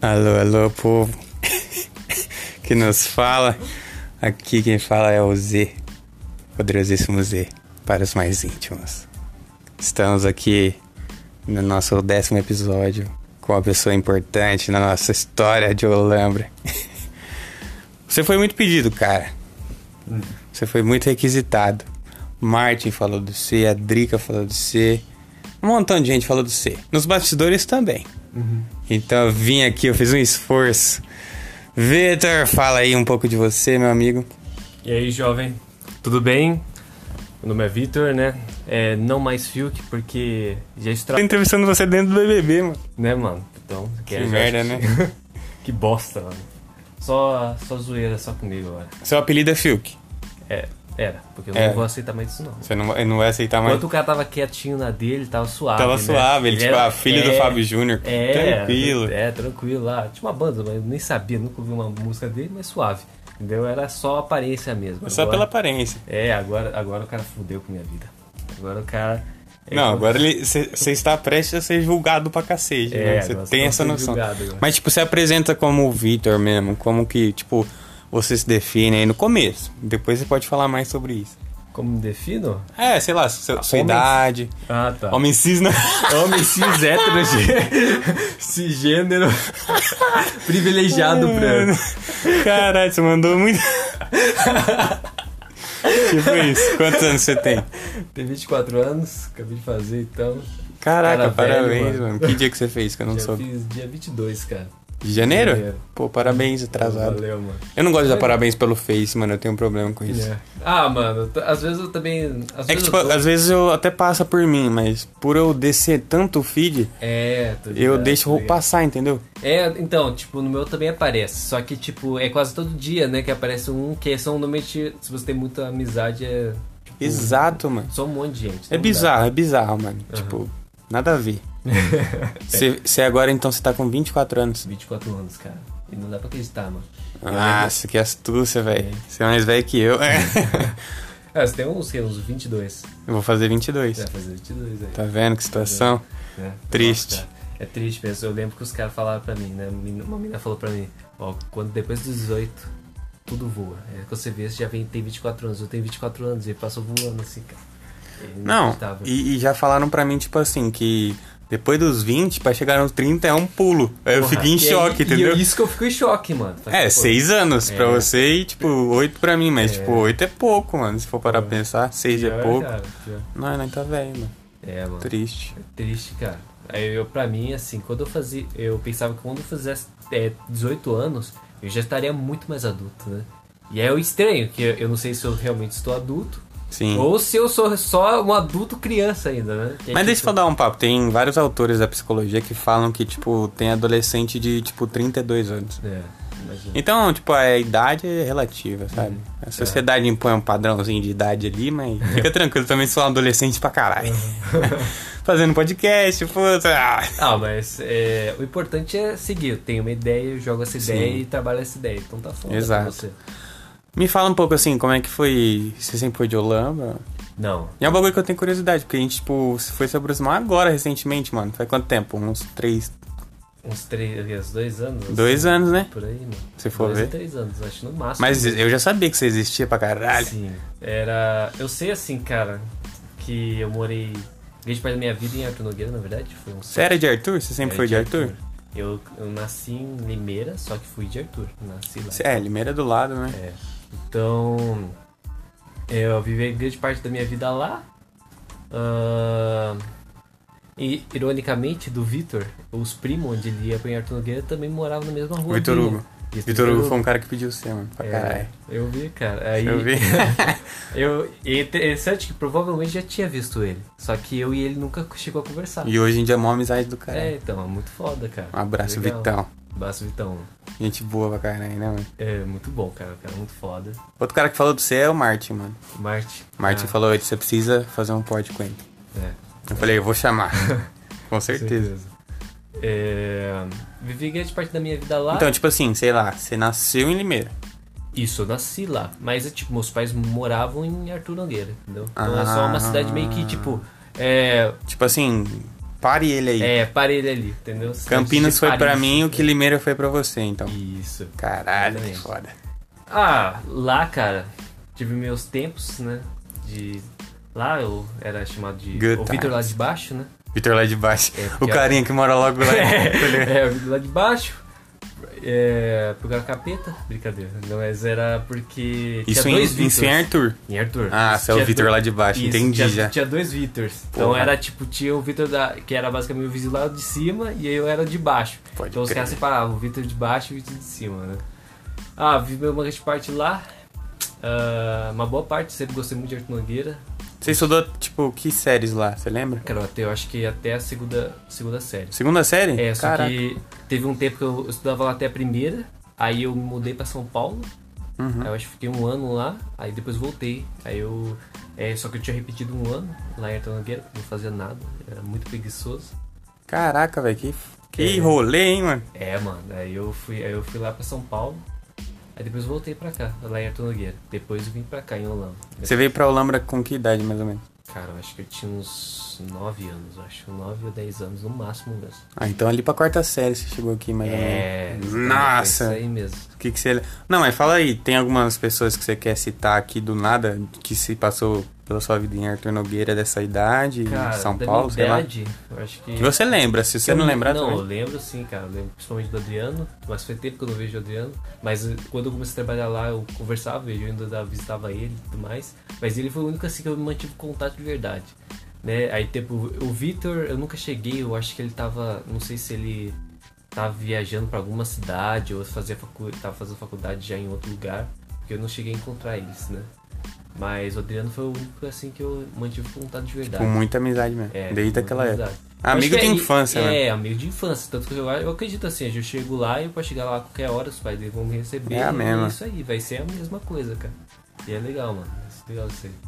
Alô, alô, povo que nos fala. Aqui quem fala é o Z, poderosíssimo Z, para os mais íntimos. Estamos aqui no nosso décimo episódio com uma pessoa importante na nossa história de Olambra. Você foi muito pedido, cara. Você foi muito requisitado. Martin falou do C, a Drica falou do C. Um montão de gente falou do C. Nos bastidores também. Então eu vim aqui, eu fiz um esforço. Vitor, fala aí um pouco de você, meu amigo. E aí, jovem, tudo bem? Meu nome é Vitor, né? É, não mais Fiuk, porque já Tô estra... entrevistando você dentro do BBB, mano. Né, mano? Então, Que já- merda, né? que bosta, mano. Só, só zoeira, só comigo agora. Seu apelido é Fiuk. É, era, porque eu É. não vou aceitar mais isso, não. Você não, vai- não vai aceitar mais. Enquanto o cara tava quietinho na dele, tava suave. Tava né? suave, ele, tipo, era- a filha do é, Fábio Júnior. É, Tranquilo. É, tranquilo lá. Tinha uma banda, mas eu nem sabia, nunca ouvi uma música dele, mas suave. Entendeu? Era só aparência mesmo. Só Agora- pela aparência. É, agora, agora o cara fudeu com minha vida. Agora o cara. é não, como- agora você está prestes a ser julgado pra cacete, É, né? Você tem tá essa noção. julgado agora. Mas, tipo, você apresenta como o Vitor mesmo, como que, tipo, você se define aí no começo. Depois você pode falar mais sobre isso. Como me defino? É, sei lá, sua, sua homem- idade. Ah, tá. Homem cis, né? Homem cis, hétero, gê- cisgênero, privilegiado branco. Caralho, você mandou muito. tipo isso. Quantos anos você tem? Tem 24 anos, acabei de fazer então. Caraca, Cara velho, parabéns, mano. mano. Que dia que você fez que eu não Já soube? fiz dia 22, cara. De janeiro? Janeiro. Pô, parabéns, atrasado. Valeu, mano. Eu não gosto de dar parabéns pelo Face, mano. Eu tenho um problema com isso. É. Ah, mano, às vezes eu também. Às É que, tipo, eu às vezes eu até passa por mim, mas por eu descer tanto o feed, É, eu ligado, deixo passar, entendeu? É, então, tipo, no meu também aparece. Só que, tipo, é quase todo dia, né? Que aparece um que são normalmente. Se você tem muita amizade, é. Tipo, Exato, mano. Só um monte de gente. É não bizarro, é bizarro, mano. Tipo, nada a ver. Você agora, então, você tá com 24 anos. dá. 24 anos, cara. E não dá pra acreditar, mano. Nossa, que astúcia, velho. É. Você é mais velho que eu. Ah, você tem uns, que, uns 22. eu vou fazer 22. Você vai fazer 22 aí. Tá vendo que situação? né? Triste. Nossa, é triste mesmo. Eu lembro que os caras falaram pra mim, né? Uma menina falou pra mim, ó, quando depois dos 18, tudo voa. É que você vê, você já vem, tem 24 anos, eu tenho 24 anos, e passou voando assim, cara. É Não, e, e já falaram pra mim, tipo assim, que depois dos 20, pra chegar nos 30 é um pulo. Aí eu Porra, fico em choque, aí- entendeu? E isso que eu fico em choque, mano. É, Pô, seis anos pra É. você e, tipo, oito pra mim. Mas, É. tipo, oito é pouco, mano. Se for parar pra pensar, seis é pior, pouco. cara, pior. Não, não tá velho, mano. É, mano. Triste. É triste, cara. Aí eu, pra mim, assim, quando eu fazia. Eu pensava que quando eu fizesse é, 18 anos, eu já estaria muito mais adulto, né? E é o estranho, que eu, eu não sei se eu realmente estou adulto, Sim. ou se eu sou só um adulto criança ainda, né? Que é Mas deixa tipo- eu dar um papo. Tem vários autores da psicologia que falam que, tipo, tem adolescente de, tipo, 32 anos. É, imagina. Então, tipo, a idade é relativa, sabe? Uhum. A sociedade impõe um padrãozinho de idade ali, mas fica tranquilo, também sou um adolescente pra caralho. Fazendo podcast, puta. ah. Mas é, o importante é seguir. Eu tenho uma ideia, eu jogo essa Sim. ideia e trabalho essa ideia. Então tá foda Exato. pra você. Me fala um pouco assim, como é que foi. Você sempre foi de Holanda? Não. E é um bagulho que eu tenho curiosidade, porque a gente, tipo, foi se aproximar agora, recentemente, mano. Faz quanto tempo? Uns três. Uns três, dois anos? Dois anos, né? Por aí, mano. Se for dois ver. três anos, acho no máximo. Mas eu já sabia que você existia pra caralho. Sim. Era. Eu sei assim, cara, que eu morei grande parte da minha vida em Arthur Nogueira, na verdade. Foi um Você era de Arthur? Você sempre É, foi de Arthur? Eu, eu nasci em Limeira, só que fui de Arthur. Nasci lá. É, Limeira é do lado, né? É. Então, eu vivi grande parte da minha vida lá. Ah, e, ironicamente, do Vitor, os primos onde ele ia pra Arthur Nogueira também moravam na mesma rua. Vitor. Hugo. Isso, Vitor Hugo foi um cara que pediu você, mano. Pra É, caralho. eu vi, cara. Aí, Eu vi. eu, e é interessante que provavelmente já tinha visto ele. Só que eu e ele nunca chegou a conversar. E hoje em dia é mó amizade do cara. É, então, é muito foda, cara. Um abraço, Legal. Vitão. Abraço, Vitão. Gente boa pra caralho, né, mano? É muito bom, cara. O cara é muito foda. Outro cara que falou do você é o Martin, mano. Marte. Martin Ah, falou, você precisa fazer um pod com ele. É. Eu falei, eu vou chamar. com certeza. É, vivi grande parte da minha vida lá. Então, tipo assim, sei lá, você nasceu em Limeira. Isso, eu nasci lá. Mas, é, tipo, meus pais moravam em Arthur Nogueira, entendeu? Então é só Ah. uma cidade meio que, tipo... É... Tipo assim, pare ele aí. É, parei ele ali, entendeu? Cidade Campinas foi pra Paris. mim o que Limeira foi pra você, então. Isso. Caralho, que foda. Ah, lá, cara, tive meus tempos, né? De. Lá eu era chamado de. Good o Vitor lá de baixo, né? Vitor lá de baixo. É, o carinha que mora logo lá. ligado? É, o Vitor lá de baixo. É. Porque era capeta? Brincadeira. Não, mas era porque. Isso tinha em, dois em Vitors. Sem Arthur. Em Arthur. Ah, você é o Vitor lá de baixo, Isso, entendi tinha, já. Tinha dois Vitors. Então era tipo, tinha o Vitor da. que era basicamente o vizinho lá de cima e eu era de baixo. Pode então os crer. caras separavam, o Vitor de baixo e o Vitor de cima, né? Ah, vi uma grande parte lá. Ah, uma boa parte, sempre gostei muito de Arthur Nogueira. Você estudou, tipo, que séries lá? Você lembra? Cara, eu acho que até a segunda, segunda série. Segunda série? É, só Caraca. que teve um tempo que eu estudava lá até a primeira, aí eu me mudei pra São Paulo, Uhum. aí eu acho que fiquei um ano lá, aí depois voltei. Aí eu. É, só que eu tinha repetido um ano lá em Arthur Nogueira, não fazia nada, era muito preguiçoso. Caraca, velho, que, que É. rolê, hein, mano? É, mano, aí eu fui, aí eu fui lá pra São Paulo, aí depois voltei pra cá, lá em Arthur Nogueira. Depois eu vim pra cá em Holanda. Você veio pra Olambra com que idade, mais ou menos? Cara, eu acho que eu tinha uns 9 anos, acho, 9 ou 10 anos no máximo mesmo. Ah, então ali pra quarta série você chegou aqui, mais ou É, menos. exatamente, Nossa! é Isso aí mesmo. O que, que você. Não, mas fala aí, tem algumas pessoas que você quer citar aqui do nada, que se passou pela sua vida em Arthur Nogueira dessa idade, Cara, em São Paulo, sei lá. idade, eu acho que. Que você lembra, se você Eu não lembrar Não, eu também. lembro sim, cara. Eu lembro principalmente do Adriano, mas foi tempo que eu não vejo o Adriano. Mas eh, quando eu comecei a trabalhar lá, eu conversava, eu ainda visitava ele e tudo mais. Mas ele foi o único assim que eu mantive contato de verdade. Né? Aí, tipo, o Vitor, eu nunca cheguei, eu acho que ele tava. Não sei se ele tava viajando pra alguma cidade ou fazia facu tava fazendo faculdade já em outro lugar. Porque eu não cheguei a encontrar eles, né? Mas o Adriano foi o único assim que eu mantive contato de verdade. Com muita amizade mesmo. É, desde aquela época. Amigo de é- infância, né? É, amigo de infância. Tanto que eu, eu acredito assim, eu chego lá e eu posso chegar lá a qualquer hora, os pais vão me receber. É a mesma. isso aí, vai ser a mesma coisa, cara. E é legal, mano. É legal isso aí.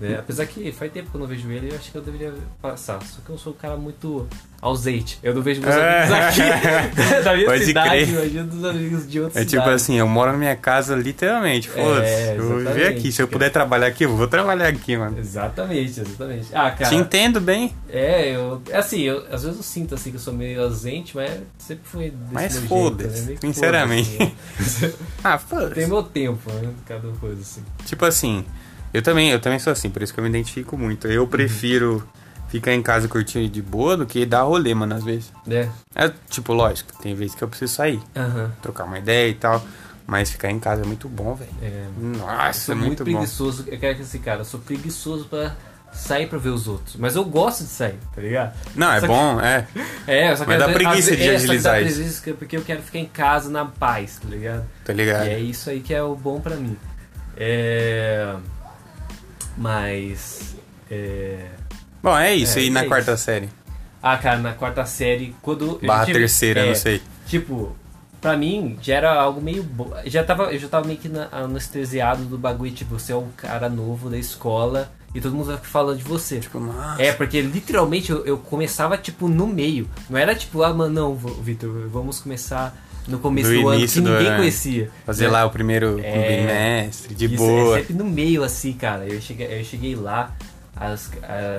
Né? Apesar que faz tempo que eu não vejo ele, eu acho que eu deveria passar. Só que eu sou um cara muito ausente. Eu não vejo meus amigos aqui da minha Pode cidade, crer. imagina dos amigos de outra É tipo assim, eu moro na minha casa literalmente, foda-se. É, eu vou viver aqui. Se eu puder trabalhar aqui, eu vou trabalhar aqui, mano. Exatamente, exatamente. Ah, cara. Te entendo bem, É, eu. é Assim, eu, às vezes eu sinto assim que eu sou meio ausente, mas sempre foi desse Mas foda-se, né? Sinceramente. foda-se, né? Ah, Tem foda-se. meu tempo, né? Cada coisa assim. Tipo assim, eu também, eu também sou assim, por isso que eu me identifico muito. Eu prefiro ficar em casa curtindo de boa do que dar rolê, mano, às vezes. É. É, tipo, lógico, tem vezes que eu preciso sair, Aham. trocar uma ideia e tal. Mas ficar em casa é muito bom, velho. É. Eu Nossa, sou é muito, muito, bom. preguiçoso. Eu quero que esse cara, eu sou preguiçoso pra sair pra ver os outros. Mas eu gosto de sair, tá ligado? Não, é Só que- bom, é. É, só que Mas dá preguiça de é, agilizar isso. preguiça porque eu quero ficar em casa na paz, tá ligado? Tá ligado? E é isso aí que é o bom pra mim. É. Mas. É. Bom, é isso. É, e na é quarta isso. série? Ah, cara, na quarta série, quando. Barra tive- terceira, é, não sei. Tipo, pra mim já era algo meio. Bo... Já tava, eu já tava meio que na- anestesiado do bagulho, tipo, você é um cara novo da escola e todo mundo vai falando de você. Tipo, nossa. É, porque literalmente eu, eu começava, tipo, no meio. Não era tipo, ah, mano, não, Vitor, vamos começar no começo Do do, ano, que ninguém ano. conhecia. Fazer né? lá o primeiro É. bimestre, de Isso, boa. É sempre no meio, assim, cara. Eu cheguei, eu cheguei lá, as,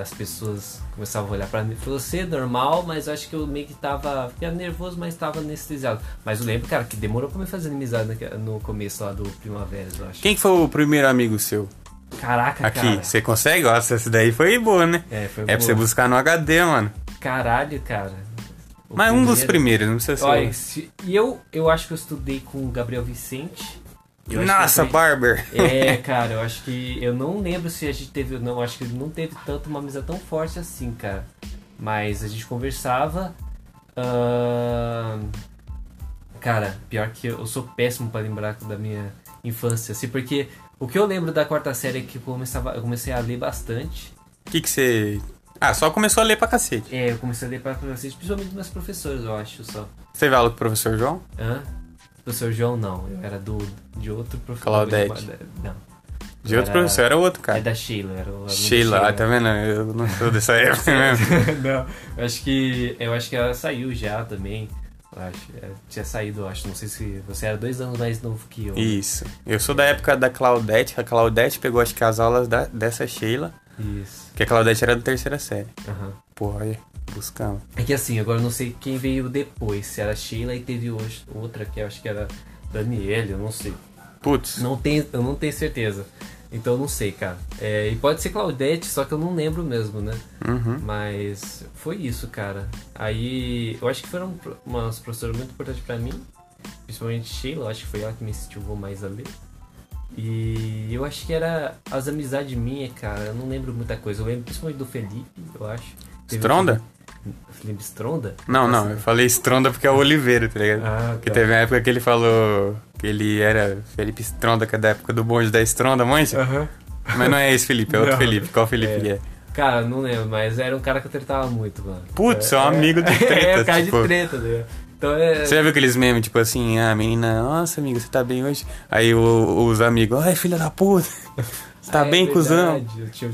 as pessoas começavam a olhar pra mim. Falou, você é normal, mas eu acho que eu meio que tava. Ficava nervoso, mas tava anestesiado. Mas eu lembro, cara, que demorou pra me fazer amizade no começo lá do Primavera, eu acho. Quem que foi o primeiro amigo seu? Caraca, Aqui, cara. você consegue? Nossa, essa daí foi boa, né? É, foi É pra boa. você buscar no HD, mano. Caralho, cara. Mas um dos primeiro- primeiros, não precisa ser. Olha, se- e eu, eu acho que eu estudei com o Gabriel Vicente. Nossa, fui- Barber. É, cara, eu acho que. Eu não lembro se a gente teve. Não, acho que ele não teve tanto uma amizade tão forte assim, cara. Mas a gente conversava. ahn, cara, pior que eu, eu sou péssimo pra lembrar da minha infância, assim, porque o que eu lembro da quarta série é que eu, começava, eu comecei a ler bastante. O que que você... Ah, só começou a ler pra cacete. É, eu comecei a ler pra vocês, principalmente dos meus professores, eu acho só. Você vê aula com o professor João? Hã? Professor João, não. Eu era do, de outro professor. Claudete. Não. De outro era- professor, era outro, É cara. da Sheila. Era o da Sheila, ah, tá vendo? Eu não sou dessa época mesmo. não, eu acho que. Eu acho que ela saiu já também. Eu acho. é, tinha saído, eu acho. Não sei se. Você era dois anos mais novo que eu. né? Isso. Eu sou da época da Claudete. A Claudete pegou, acho que, as aulas da- dessa Sheila. Isso. Que a Claudete era da terceira série. Aham. porra, olha, buscando. É que assim, agora eu não sei quem veio depois. Se era Sheila e teve hoje outra que eu acho que era Daniele, eu não sei. Putz, Não tenho, eu não tenho certeza. Então eu não sei, cara. É, e pode ser Claudete, só que eu não lembro mesmo, né? uhum. Mas foi isso, cara. Aí eu acho que foram umas professoras muito importantes pra mim. Principalmente Sheila, acho que foi ela que me incentivou mais a ler. E eu acho que era as amizades minhas, cara. Eu não lembro muita coisa. Eu lembro principalmente do Felipe, eu acho. Stronda? Felipe Stronda? Não, não, eu falei Stronda porque é o Oliveira, tá ligado? Ah, Porque tá. teve uma época que ele falou que ele era Felipe Stronda, que é da época do bonde da Stronda, manja? Aham. Mas não é esse Felipe, é outro Não. Felipe. Qual Felipe É. que é? Cara, não lembro, mas era um cara que eu tretava muito, mano. Putz, é um amigo de treta, É, um cara tipo- de treta, né? Então é. Você já viu aqueles memes, tipo assim, ah, menina, nossa, amigo, você tá bem hoje? Aí o- os amigos, ai, filha da puta, você tá Ah, é bem, cuzão? verdade. Eu tinha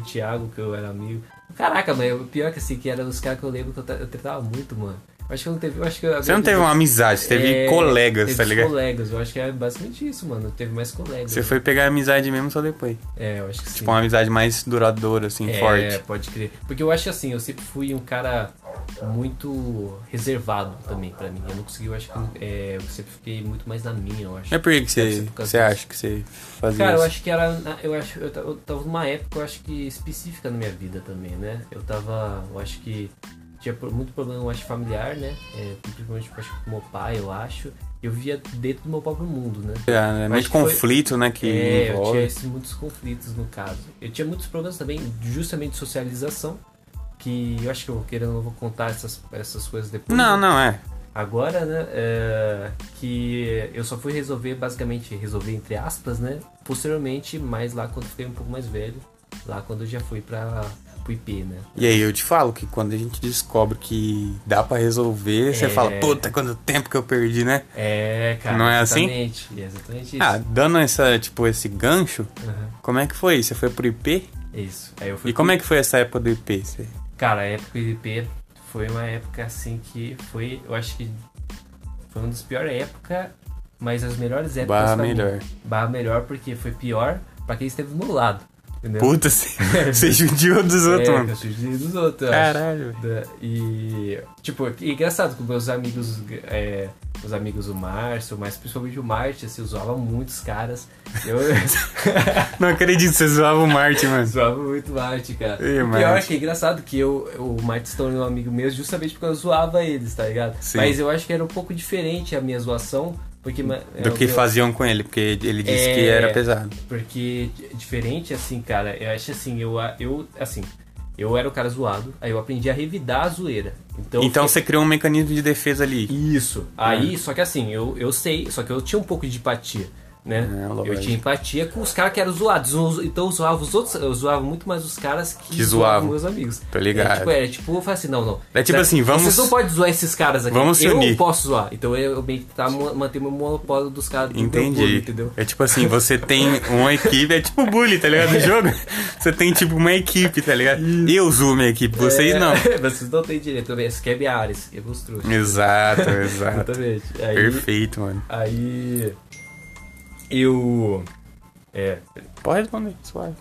o Thiago, que eu era amigo. Caraca, mas o pior que assim, que eram os caras que eu lembro que eu, eu tretava muito, mano. Eu acho que eu não teve. Eu acho que eu- Você não teve uma amizade, você teve É, colegas, teve tá ligado? colegas, eu acho que é basicamente isso, mano. Teve mais colegas. Você foi pegar amizade mesmo só depois. É, eu acho que sim. Tipo, uma amizade mais duradoura, assim, é, forte. pode crer. Porque eu acho assim, eu sempre fui um cara muito reservado também pra mim. Eu não consegui, eu acho que é, eu sempre fiquei muito mais na minha, eu acho. É por que que você, você acha que você fazia Cara, eu isso? acho que era. Eu acho. Eu eu tava numa época, eu acho que específica na minha vida também, né? Eu tava. Eu acho que tinha muito problema, eu acho, familiar, né? É, principalmente eu acho, com meu pai, eu acho. Eu via dentro do meu próprio mundo, né? É, é muito que foi- conflito, né, que é, eu envolve. tinha esses muitos conflitos no caso. Eu tinha muitos problemas também, justamente de socialização. Que eu acho que eu querendo eu vou contar essas, essas coisas depois. Não, né? não, é. Agora, né? é, que eu só fui resolver, basicamente, resolver entre aspas, né? Posteriormente, mais lá quando eu fiquei um pouco mais velho. Lá quando eu já fui pra, pro IP, né? E aí eu te falo que quando a gente descobre que dá pra resolver, você É. fala, puta, quanto tempo que eu perdi, né? É, cara. Não é assim? exatamente, Exatamente isso. Ah, dando essa, tipo, esse gancho, Aham, como é que foi? Você foi pro IP? isso. Aí eu fui E como é que foi essa época do IP? Você... Cara, a época do IP foi uma época assim que foi, eu acho que foi uma das piores épocas, mas as melhores épocas. Barra pra mim. melhor. Barra melhor porque foi pior pra quem esteve meu lado. Entendeu? Puta, você, judiou dos outros, é, mano. eu sugeri dos outros, acho. Caralho. Da- E, tipo, e engraçado com meus amigos, é, os amigos do Márcio, mas principalmente o Márcio, assim, eu zoava muitos caras. Eu Não acredito que você zoava o Martin, mano. zoava muito o Márcio, cara. Ih, o pior é que é engraçado que eu, o Márcio se tornou um amigo meu justamente porque eu zoava eles, tá ligado? Sim. Mas eu acho que era um pouco diferente a minha zoação, porque... é Do que faziam com ele, porque ele disse É. que era pesado. Porque é diferente, assim, cara, eu acho assim, eu, eu assim, eu era o cara zoado, aí eu aprendi a revidar a zoeira. Então, Então eu você criou um mecanismo de defesa ali. Isso. Aí, só que assim, eu, eu sei, só que eu tinha um pouco de empatia, né? É, eu tinha empatia com os caras que eram zoados. Então eu zoava os outros, eu zoava muito mais os caras que, Que zoavam. meus amigos. Tô ligado. É, tipo, é, tipo, eu falei assim, não, não. É tipo assim, vamos- Vocês não podem zoar esses caras aqui. Vamos se eu unir. posso zoar. Então eu, eu meio que tá, manter meu monopólio dos caras do meu Entendi. entendeu? É tipo assim, você tem uma equipe, é tipo bullying, tá ligado? No jogo. Você tem tipo uma equipe, tá ligado? Eu zoo minha equipe, vocês É, não. Vocês não têm direito. Esse quebra Ares, quebra os trouxas. Exato, exato. Exatamente. Aí, Perfeito, mano. Aí. Eu. É. Pode responder, suave.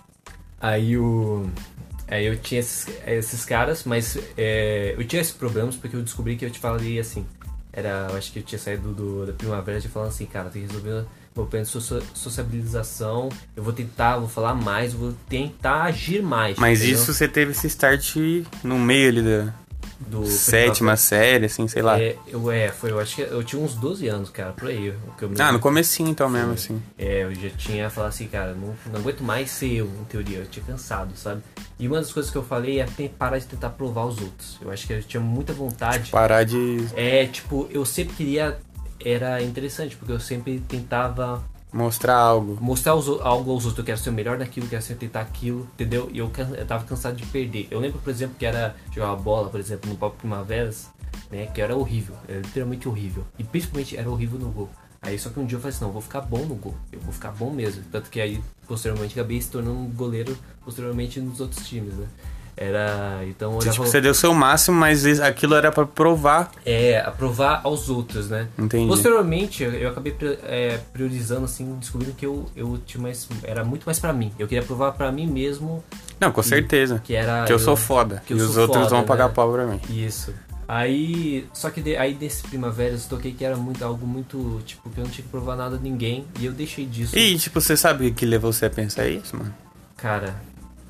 Aí o. Aí eu tinha esses, esses caras, mas é, eu tinha esses problemas porque eu descobri que eu te falei assim. Era. Eu acho que eu tinha saído do, da primavera de falando assim, cara, tem que resolver meu plano de socia- sociabilização. Eu vou tentar, vou falar mais, vou tentar agir mais. Mas entendeu? isso você teve esse start no meio ali da do sétima série, assim, sei lá. É, eu, é, foi, eu acho que eu tinha uns 12 anos, cara, por aí. O que eu me Ah, no comecinho então mesmo, assim. É, eu já tinha falado assim, cara, não, não aguento mais ser eu, em teoria, eu tinha cansado, sabe? E uma das coisas que eu falei é parar de tentar provar os outros. Eu acho que eu tinha muita vontade. Parar de É, tipo, eu sempre queria. Era interessante, porque eu sempre tentava mostrar algo. mostrar os algo aos outros. Eu quero ser o melhor naquilo, eu quero sempre tentar aquilo, entendeu? E eu, eu tava cansado de perder. Eu lembro, por exemplo, que era jogar bola, por exemplo, no Pop Primaveras, né? Que era horrível, era literalmente horrível. E principalmente era horrível no gol. Aí só que um dia eu falei assim, não, eu vou ficar bom no gol. Eu vou ficar bom mesmo. Tanto que aí, posteriormente, acabei se tornando um goleiro, posteriormente, nos outros times, né? Era. Então eu tipo, você deu o seu máximo, mas aquilo era pra provar. É, aprovar aos outros, né? Entendi. Posteriormente, eu, eu acabei é, priorizando, assim, descobrindo que eu, eu tinha mais. Era muito mais pra mim. Eu queria provar pra mim mesmo Não, com E- certeza. Que era. Que eu sou foda. que E eu os outros foda, vão pagar né? pau pra mim. Isso. Aí, só que de- aí nesse primavera eu toquei que era muito algo muito, tipo, que eu não tinha que provar nada a ninguém e eu deixei disso. E, tipo, você sabe o que levou você a pensar isso, mano? Cara,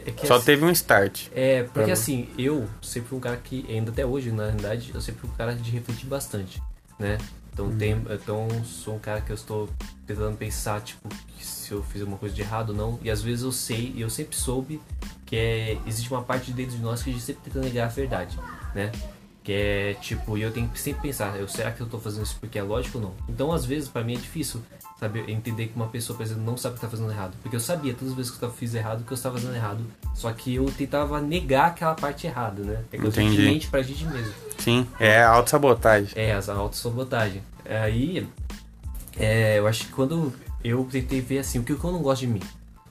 é que Só assim- teve um start. É, porque assim, eu sempre fui um cara que, ainda até hoje, na realidade, eu sempre fui um cara de refletir bastante, né? Então, Uhum. tem, então sou um cara que eu estou tentando pensar, tipo, se eu fiz alguma coisa de errado ou não. E às vezes eu sei, e eu sempre soube, que é, existe uma parte dentro de nós que a gente sempre tenta negar a verdade, né? Que é tipo, e eu tenho que sempre pensar, eu, será que eu tô fazendo isso porque é lógico ou não? Então, às vezes, pra mim é difícil, sabe, entender que uma pessoa, por exemplo, não sabe que tá fazendo errado. Porque eu sabia todas as vezes que eu fiz errado que eu estava fazendo errado. Só que eu tentava negar aquela parte errada, né? É a mente pra gente mesmo. Sim, é autossabotagem. É, as autossabotagem. Aí, é, eu acho que quando eu tentei ver assim, o que eu não gosto de mim?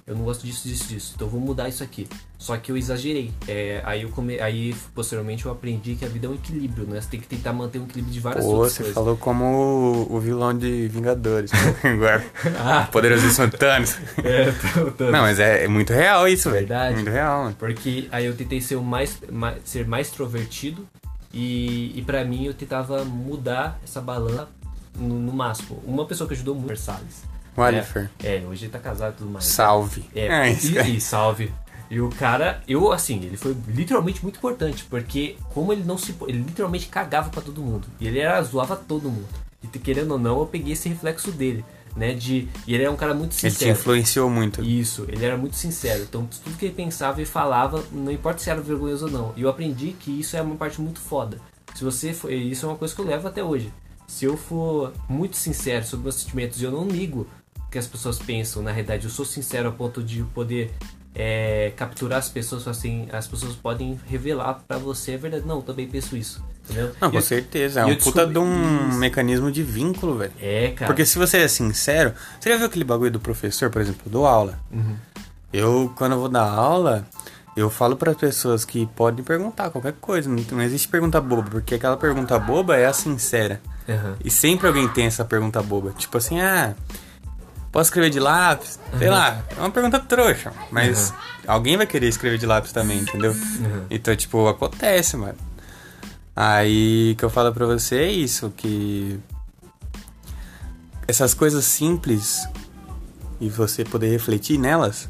Eu não gosto disso, disso, disso. Então eu vou mudar isso aqui. Só que eu exagerei. É, aí eu come... aí posteriormente eu aprendi que a vida é um equilíbrio, né? Você tem que tentar manter um equilíbrio de várias Pô, outras você coisas. falou como o, vilão de Vingadores. Agora, Ah, poderosíssimo Thanos. é, tô- Não, mas é, é muito real isso, velho. Verdade. Muito real, mano. Porque aí eu tentei ser o mais, mais ser mais extrovertido e, e para mim eu tentava mudar essa balança no, no máximo. Uma pessoa que ajudou muito, Salles. O Alifer. É, hoje ele tá casado e tudo mais. Salve. É, Ah, isso e, e salve. E o cara, eu assim, ele foi literalmente muito importante, porque como ele não se. Ele literalmente cagava pra todo mundo. E ele era, zoava todo mundo. E querendo ou não, eu peguei esse reflexo dele, né? De. E ele era um cara muito Ele te sincero. influenciou muito. Isso, ele era muito sincero. Então, tudo que ele pensava e falava, não importa se era vergonhoso ou não. E eu aprendi que isso é uma parte muito foda. Se você for, isso é uma coisa que eu levo até hoje. Se eu for muito sincero sobre meus sentimentos e eu não ligo que as pessoas pensam, na realidade, eu sou sincero a ponto de poder é, capturar as pessoas, assim, as pessoas podem revelar pra você a verdade. Não, também penso isso. Entendeu? Não, com eu- certeza. É um puta de um descobri- mecanismo de vínculo, velho. É, cara. Porque se você é sincero, você já viu aquele bagulho do professor, por exemplo, do aula? Uhum. Eu, quando eu vou dar aula, eu falo para as pessoas que podem perguntar qualquer coisa. Não, não existe pergunta boba, porque aquela pergunta boba é a sincera. Aham. E sempre alguém tem essa pergunta boba. Tipo assim, ah, posso escrever de lápis? Sei lá, é uma pergunta trouxa. Mas alguém vai querer escrever de lápis também, entendeu? Uhum. Então, tipo, acontece, mano. Aí que eu falo pra você é isso, que essas coisas simples e você poder refletir nelas,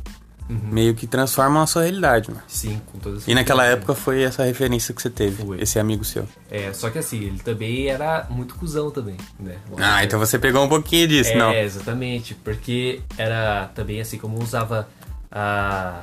Uhum. meio que transformam a sua realidade, mano. Sim, com toda E naquela época foi essa referência que você teve, Foi. esse amigo seu. É, só que assim, ele também era muito cuzão também, né? Ah, então você pegou um pouquinho disso, é, não. exatamente, porque era também assim, como usava a...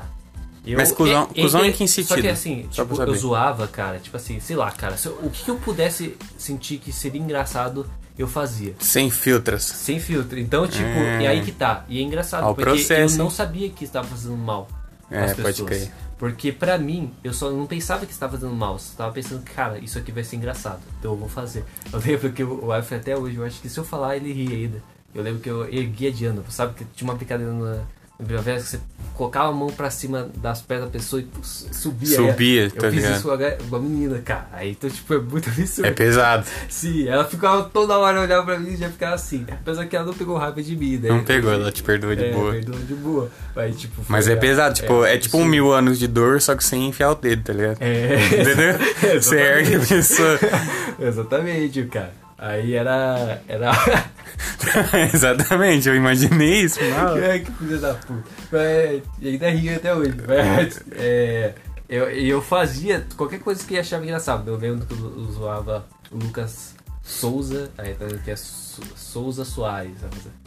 Eu, Mas cuzão- cuzão em que Só que sentido? assim, Só tipo, eu zoava, cara, tipo assim, sei lá, cara, se eu- o que, que eu pudesse sentir que seria engraçado, eu fazia. Sem filtros. Sem filtro. Então, tipo, É. e aí que tá. E é engraçado, Ó, o porque processo, eu não sabia que estava fazendo mal É, às pode pessoas. crer. Porque pra mim, eu só não pensava que estava fazendo mal. Só tava pensando que, cara, isso aqui vai ser engraçado. Então eu vou fazer. Eu lembro que o Alfred até hoje, eu acho que se eu falar, ele ri ainda. Eu lembro que eu erguia de ano, sabe? Que tinha uma brincadeira na, primavera que você colocava a mão pra cima das pernas da pessoa e subia. Subia, eu tá fiz ligado? isso com a, com a menina, cara. Aí então, tipo, é muito absurdo. É pesado. Sim, ela ficava toda hora olhando pra mim e já ficava assim. Apesar que ela não pegou raiva de mim, né? Não pegou, ela te perdoa de é, boa. perdoou de boa. Mas, tipo, Mas é pesado, tipo, é, tipo um mil anos de dor, só que sem enfiar o dedo, tá ligado? É, Entendeu? Você ergue a pessoa. exatamente, cara. Aí era. Era. Exatamente, eu imaginei isso. Mal. Ai, que filha da puta. Mas, e ainda rio até hoje. Mas, é, eu, eu fazia qualquer coisa que achava engraçado. Eu lembro que eu zoava o Lucas Souza, aí tá que é Souza Soares.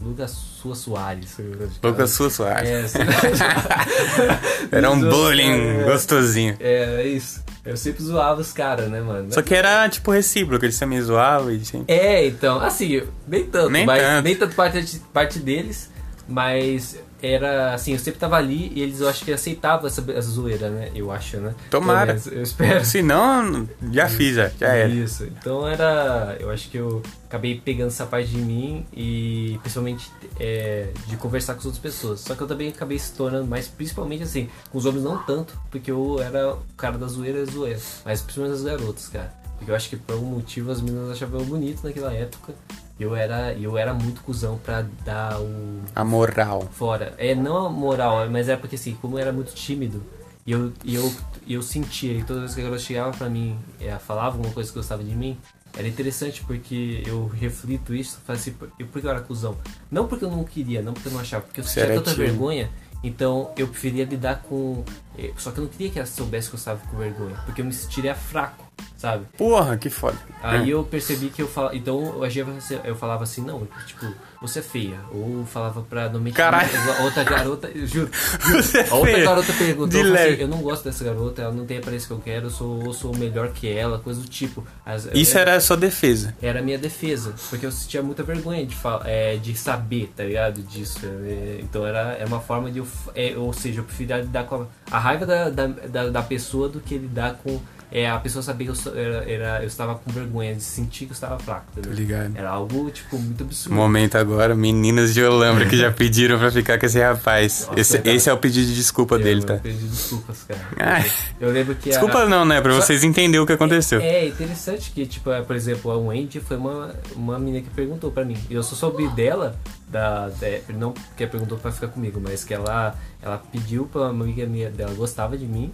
Lucas Sua Soares. Lucas Sua Soares. É. Era um bullying é, gostosinho. É, é isso. Eu sempre zoava os caras, né, mano? Só que era tipo recíproco, eles também zoavam e sempre. É, então, assim, nem tanto, Nem mas tanto. nem tanto parte, parte deles, mas era assim, eu sempre tava ali e eles eu acho que aceitavam essa, zoeira, né? Eu acho, né? Tomara. Menos, Eu espero. Se não, já fiz, já, já era. Isso. Então era. Eu acho que eu acabei pegando essa parte de mim e principalmente é, de conversar com as outras pessoas. Só que eu também acabei se tornando mais, principalmente assim, com os homens não tanto, porque eu era o cara da zoeira zoeira. Mas principalmente as garotas, cara. Porque eu acho que por algum motivo as meninas achavam eu bonito naquela época. Eu era, eu era muito cuzão pra dar o A moral. fora. É, não a moral, mas é porque assim, como eu era muito tímido, E eu, e eu, eu sentia, e toda vez que a garota chegava pra mim, é, falava alguma coisa que gostava de mim, era interessante porque eu reflito isso, assim, por por que eu era cuzão? Não porque eu não queria, não porque eu não achava, porque eu sentia tanta tímido. vergonha, então eu preferia lidar com. eh, Só que eu não queria que ela soubesse que eu estava com vergonha, porque eu me sentiria fraco, sabe? Porra, que foda. Aí É. eu percebi que eu falava. Então eu agia eu falava assim, não, tipo, você é feia. Ou falava pra não me Caralho. Outra garota, eu juro. Você é A outra feia. garota perguntou, eu, assim, eu não gosto dessa garota, ela não tem a aparência que eu quero, eu sou, eu sou melhor que ela, coisa do tipo. As- Isso era a sua defesa. era a minha defesa, porque eu sentia muita vergonha de, é, de saber, tá ligado? Disso. é, então era, era uma forma de eu. é, ou seja, eu preferia lidar com a, a raiva da, da, da, da pessoa do que lidar com. É, a pessoa saber que eu, era, era- eu estava com vergonha, de sentir que eu estava fraco, Tô ligado. Era algo, tipo, muito absurdo. Momento agora, meninas de Olambra que já pediram pra ficar com esse rapaz. Nossa, esse, esse é o pedido de desculpa Eu- dele, eu tá? pedi desculpas, cara. Ai. Eu lembro que. Desculpa não, né? Pra Só- vocês entenderem o que aconteceu. É interessante que, tipo, é, por exemplo, a Wendy foi uma, uma menina que perguntou pra mim. E eu só soube dela, da, da- não que ela perguntou pra ficar comigo, mas que ela, ela pediu pra uma amiga minha dela, gostava de mim,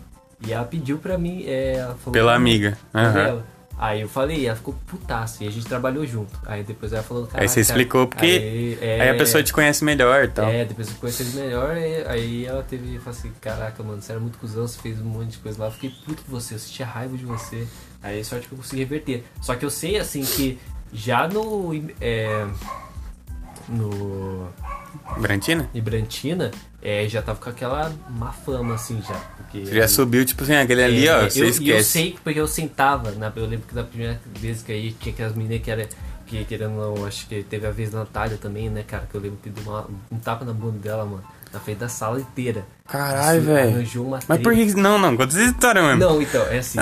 e ela pediu pra mim. É, ela falou Pela amiga. ela. Aí eu falei, ela ficou putaça, e a gente trabalhou junto. Aí depois ela falou, cara. Aí você explicou porque Aí, é, Aí a pessoa te conhece melhor e tal. é, depois eu conheci ele melhor, aí ela teve, falou assim, caraca, mano, você era muito cuzão, você fez um monte de coisa lá, eu fiquei puto com você, eu sentia raiva de você. Aí sorte que eu consegui reverter. Só que eu sei, assim, que já no... É, no Brantina? Ibrantina, é, já tava com aquela má fama, assim, já. Porque Você já subiu, tipo assim, aquele ali, é, ó, eu, você e eu esquece. sei que porque eu sentava, na, eu lembro que da primeira vez que aí tinha aquelas meninas que era. Que querendo não, acho que teve a vez da Natália também, né, cara? Que eu lembro que deu uma- um tapa na bunda dela, mano. Na frente da sala inteira. Caralho, Assim, velho. Mas por que. Não, não, conta essa história, mano. Não, então, é assim.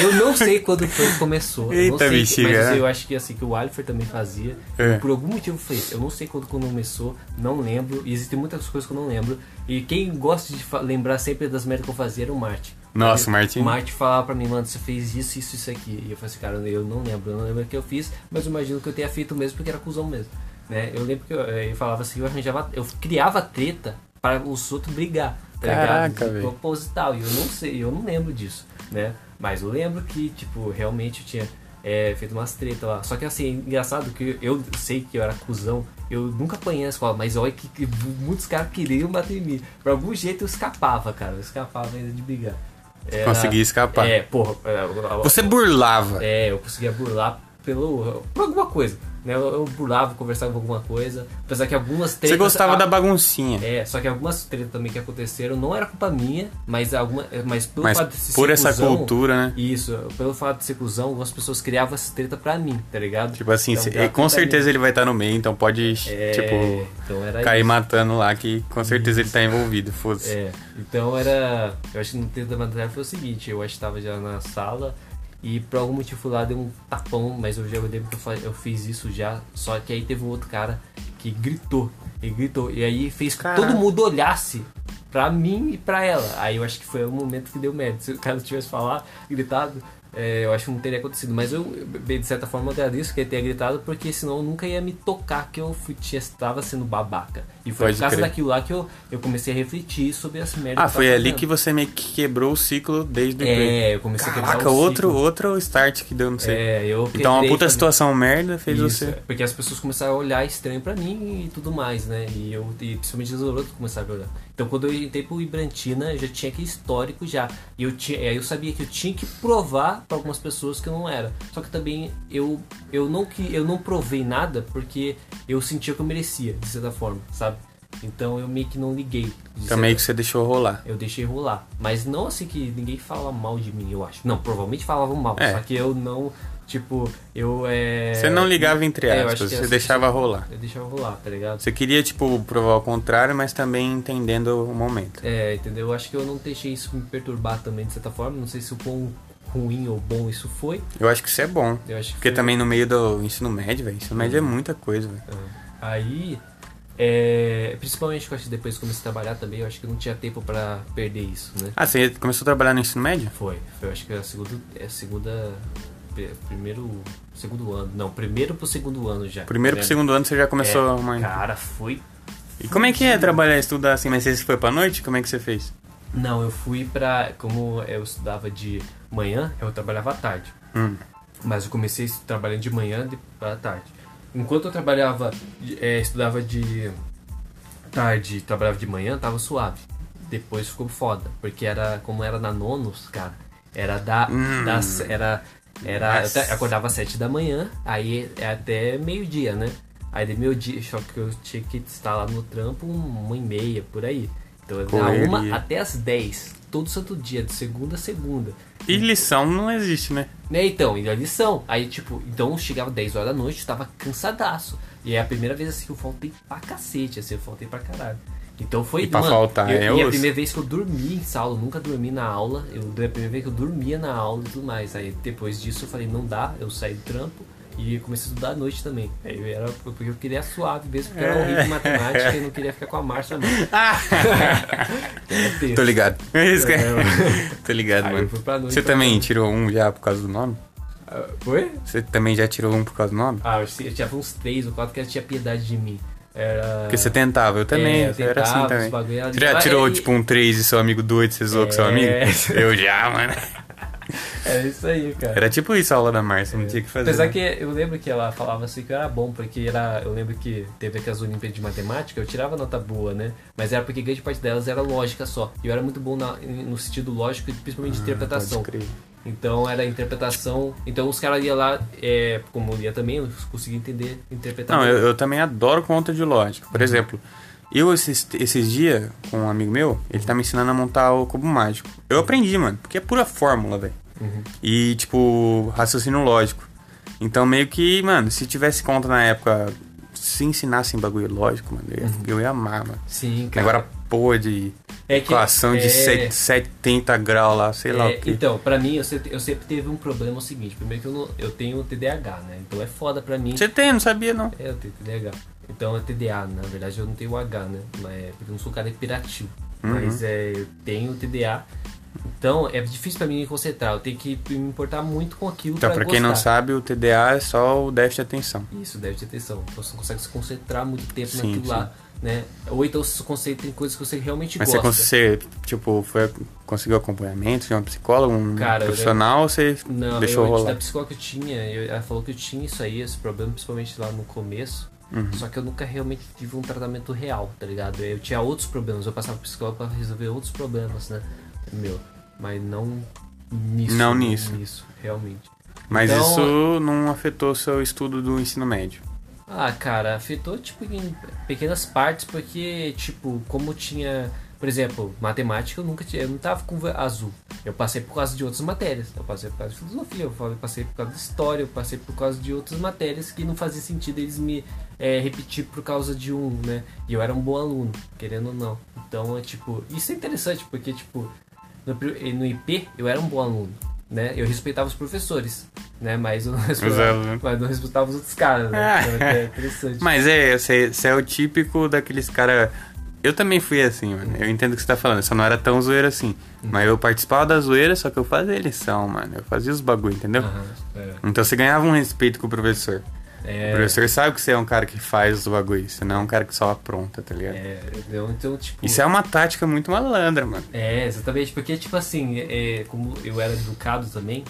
Eu não sei quando foi que começou. eu não Eita, sei, bexiga. Mas eu acho que assim, que o Alifer também fazia. É. Por algum motivo fez. Eu não sei quando, quando começou, não lembro. E existem muitas coisas que eu não lembro. E quem gosta de lembrar sempre das merdas que eu fazia era o Martin. Nossa, o Martin. O Martin falava pra mim, mano, você fez isso, isso, isso aqui. E eu falei assim, cara, eu não lembro, eu não lembro o que eu fiz, mas eu imagino que eu tenha feito mesmo porque era cuzão mesmo. Né? Eu lembro que eu, eh, eu falava assim, eu arranjava, eu criava treta para os outros brigar. Tá Caraca, velho. proposital. E eu não sei, eu não lembro disso, né? Mas eu lembro que, tipo, realmente eu tinha é, feito umas tretas lá. Só que assim, engraçado que eu sei que eu era cuzão, eu nunca apanhei na escola, mas olha que, que muitos caras queriam bater em mim. Por algum jeito eu escapava, cara. Eu escapava ainda de brigar. Era- Conseguia escapar. É, porra. é, Você burlava. É, eu conseguia burlar pelo, por alguma coisa. Né? Eu, eu burlava, conversava com alguma coisa. Apesar que algumas tretas. Você gostava a- da baguncinha. É, só que algumas tretas também que aconteceram não era culpa minha, mas alguma. Mas pelo Mas fato de ser por essa cuzão, cultura, né? Isso, pelo fato de ser cuzão, algumas pessoas criavam essa treta pra mim, tá ligado? Tipo assim, Então, com certeza mim. ele vai estar no meio, então pode, É, tipo, então cair isso. matando lá, que com certeza ele tá envolvido, foda-se. É, então era. Eu acho que no texto da matéria foi o seguinte: eu acho que tava já na sala e por algum motivo lá deu um tapão, mas eu já lembro que eu, eu fiz isso já. Só que aí teve um outro cara que gritou. Ele gritou. E aí fez que Caraca. todo mundo olhasse pra mim e pra ela. Aí eu acho que foi o momento que deu merda. Se o cara tivesse falado, gritado. É, eu acho que não teria acontecido, mas eu, de certa forma, agradeço que ele tenha gritado, porque senão eu nunca ia me tocar que eu fui, estava sendo babaca. E foi Pode por causa crer. daquilo lá que eu, eu comecei a refletir sobre as merdas Ah, foi ali fazendo. que você meio que quebrou o ciclo desde o É, eu comecei a quebrar Caraca, o outro, ciclo. outro start que deu, não sei. É, eu então uma puta situação merda fez Isso, você. Porque as pessoas começaram a olhar estranho pra mim e tudo mais, né? E eu, e principalmente os outros começaram a olhar. Então quando eu entrei pro Ibrantina, já tinha aquele histórico já. E eu tinha, aí eu sabia que eu tinha que provar pra algumas pessoas que eu não era. Só que também eu, eu não que eu não provei nada porque eu sentia que eu merecia, de certa forma, sabe? Então eu meio que não liguei. Então meio que você deixou rolar. eu deixei rolar. Mas não assim que ninguém fala mal de mim, eu acho. Não, provavelmente falavam mal. É. Só que eu não, tipo, eu é. Você não ligava entre É, aspas, você essa deixava pessoa- rolar. Eu deixava rolar, tá ligado? Você queria, tipo, provar o contrário, mas também entendendo o momento. É, entendeu? Eu acho que eu não deixei isso me perturbar também, de certa forma. Não sei se o quão ruim ou bom isso foi. Eu acho que isso é bom. Eu acho que Porque foi- também no meio do ensino médio, velho. Ensino médio é muita coisa, velho. Aí, é, principalmente que eu acho que depois que comecei a trabalhar também, eu acho que não tinha tempo pra perder isso, né? Ah, você começou a trabalhar no ensino médio? Foi, foi, eu acho que é a segunda, é a segunda, primeiro, segundo ano, não, primeiro pro segundo ano já. Primeiro né? pro segundo ano você já começou É, uma... Cara, foi E como é que é trabalhar e estudar assim? Mas você foi pra noite? Como é que você fez? Não, eu fui pra. Como eu estudava de manhã, eu trabalhava à tarde. Hum. Mas eu comecei trabalhando de manhã de, à tarde. Enquanto eu trabalhava, é, estudava de tarde e trabalhava de manhã, tava suave. Depois ficou foda, porque era como era na nonos, cara, era da, Hum. das era era eu Nossa. acordava às sete da manhã, aí é até meio-dia, né? Aí de meio-dia, só que eu tinha que estar lá no trampo uma e meia por aí. Então da uma até as dez, todo santo dia, de segunda a segunda. E lição não existe, né? Né, então, e a lição. Aí, tipo, então chegava 10 horas da noite, eu tava cansadaço. E é a primeira vez assim que eu faltei pra cacete, assim, eu faltei pra caralho. Então foi. E pra mano, faltar, eu, é E a primeira vez que eu dormi em sala, eu nunca dormi na aula. Eu, é a primeira vez que eu dormia na aula e tudo mais. Aí depois disso eu falei, não dá, eu saí do trampo e comecei a estudar à noite também. Aí eu era, porque eu queria suave mesmo, porque eu era horrível em matemática e não queria ficar com a Márcia, não. Era tenso. Tô ligado. É isso que É, é. Tô ligado, Aí mano. Você também dormir. tirou um já por causa do nome? Ah, Foi? Você também já tirou um por causa do nome? Ah, eu tinha- eu tinha uns três ou quatro que ela tinha piedade de mim. Era. Porque você tentava, eu também, É, eu eu era assim tentava, também. bagulho já tirou tipo um 3 e seu amigo doido, você zoou com seu É. amigo? Eu já, mano. É isso aí, cara. Era tipo isso a aula da Márcia, não tinha o que fazer. Apesar né? que eu lembro que ela falava assim que eu era bom, porque era. Eu lembro que teve aquelas Olimpíadas de Matemática, eu tirava nota boa, né? Mas era porque grande parte delas era lógica só. E eu era muito bom na- no sentido lógico e principalmente de interpretação. Ah, Pode crer. Então era interpretação. Então os caras iam lá, é, como eu ia também, eu conseguia entender, interpretar. Não, eu, eu também adoro conta de lógica. Por exemplo, eu esses, esses dias, com um amigo meu, ele tá me ensinando a montar o cubo mágico. Eu aprendi, mano, porque é pura fórmula, velho. Uhum. E, tipo, raciocínio lógico. Então, meio que, mano, se tivesse conta na época, se ensinassem bagulho lógico, mano, eu ia, eu ia amar, mano. Sim, cara. Agora, porra de é que, equação de é- set- 70 graus lá, sei lá É, o quê. Então, pra mim, eu sempre, eu sempre teve um problema o seguinte. Primeiro que eu, não, eu tenho TDAH, né? Então é foda pra mim. Você tem, não sabia, não. É, eu tenho TDAH. Então é TDA, na verdade eu não tenho H, né? Mas é porque eu não sou um cara hiperativo. Uhum. Mas é, eu tenho TDA. Então é difícil pra mim me concentrar. Eu tenho que me importar muito com aquilo Então, pra pra quem não sabe, o TDA é só o déficit de atenção. Isso, deve ter atenção. Então você não consegue se concentrar muito tempo Sim, naquilo sim. lá, né? Ou então você concentra em coisas que você realmente Mas gosta. cons- você, tipo, foi, conseguiu acompanhamento de um psicólogo, um Cara, eu profissional, ou você Não, deixou eu, rolar? da psicóloga que eu tinha, eu- ela falou que eu tinha isso aí, esse problema, principalmente lá no começo. Uhum. Só que eu nunca realmente tive um tratamento real, tá ligado? Eu tinha outros problemas, eu passava pro psicólogo pra resolver outros problemas, né? Meu, mas não nisso. Não nisso. Nisso, realmente. Mas Então- isso não afetou o seu estudo do ensino médio. Ah, cara, afetou, tipo, em pequenas partes, porque, tipo, como tinha... Por exemplo, matemática eu nunca tinha, eu não tava com azul. Eu passei por causa de outras matérias. Eu passei por causa de filosofia, eu passei por causa de história, eu passei por causa de outras matérias que não fazia sentido eles me é, repetir por causa de um, né? E eu era um bom aluno, querendo ou não. Então, é tipo, isso é interessante, porque, tipo, no, no IP eu era um bom aluno, né? Eu respeitava os professores, né? Mas eu não respeitava, alunos. mas não respeitava os outros caras, né? Ah. Então, é interessante. Mas é, você, você é o típico daqueles cara. Eu também fui assim, mano. Eu entendo o que você tá falando. Só não era tão zoeira assim. Uhum. Mas eu participava da zoeira, só que eu fazia lição, mano. Eu fazia os bagulho, entendeu? Aham, é. Então você ganhava um respeito com o professor. É, O professor sabe que você é um cara que faz os bagulhos. Você não é um cara que só apronta, tá ligado? é, entendeu? então, tipo. Isso é uma tática muito malandra, mano. É, exatamente, porque, tipo assim, é, como eu era educado também,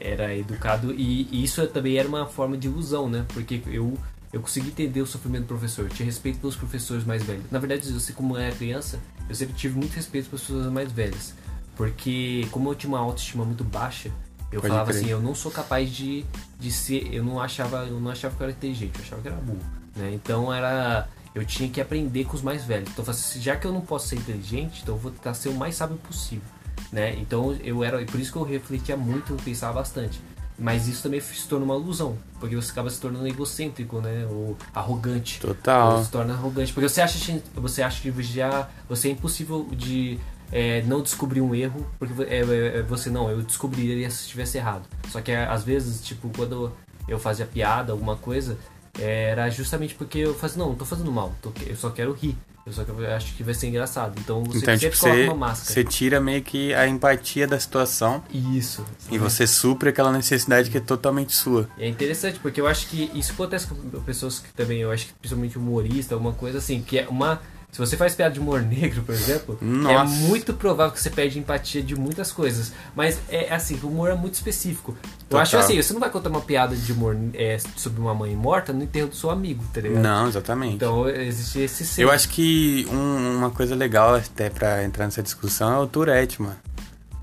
era educado, e, e isso também era uma forma de ilusão, né? Porque eu, eu consegui entender o sofrimento do professor, eu tinha respeito pelos professores mais velhos. Na verdade, eu sei como eu era criança, eu sempre tive muito respeito pelas pessoas mais velhas. Porque, como eu tinha uma autoestima muito baixa, eu Pode falava crer. assim, eu não sou capaz de, de ser, eu não achava, eu não achava que eu era inteligente, eu achava que era burro, né? Então era, eu tinha que aprender com os mais velhos. Então assim, já que eu não posso ser inteligente, então eu vou tentar ser o mais sábio possível, né? Então eu era, por isso que eu refletia muito, eu pensava bastante. Mas isso também se torna uma ilusão, porque você acaba se tornando egocêntrico, né? Ou arrogante. Total. Você se torna arrogante. Porque você acha, que- você acha que já você é impossível de é, não descobrir um erro, porque é, é, você não, eu descobriria se estivesse errado. Só que é, às vezes, tipo, quando eu fazia piada, alguma coisa, é, era justamente porque eu fazia, não, não tô fazendo mal, tô- eu só quero rir. Eu só eu acho que vai ser engraçado. Então você Então, sempre tipo, coloca você, uma máscara. você tira meio que a empatia da situação Isso. e você supre aquela necessidade que é totalmente sua. É interessante, porque eu acho que isso acontece com pessoas que também, eu acho que principalmente humorista, alguma coisa assim, que é uma. Se você faz piada de humor negro, por exemplo, Nossa. é muito provável que você perde empatia de muitas coisas. Mas é assim, o humor é muito específico. Eu Total. acho assim, você não vai contar uma piada de humor é, sobre uma mãe morta no enterro do seu amigo, tá ligado? Não, exatamente. Então existe esse sim. Eu acho que um- uma coisa legal até pra entrar nessa discussão é o Tourette, mano.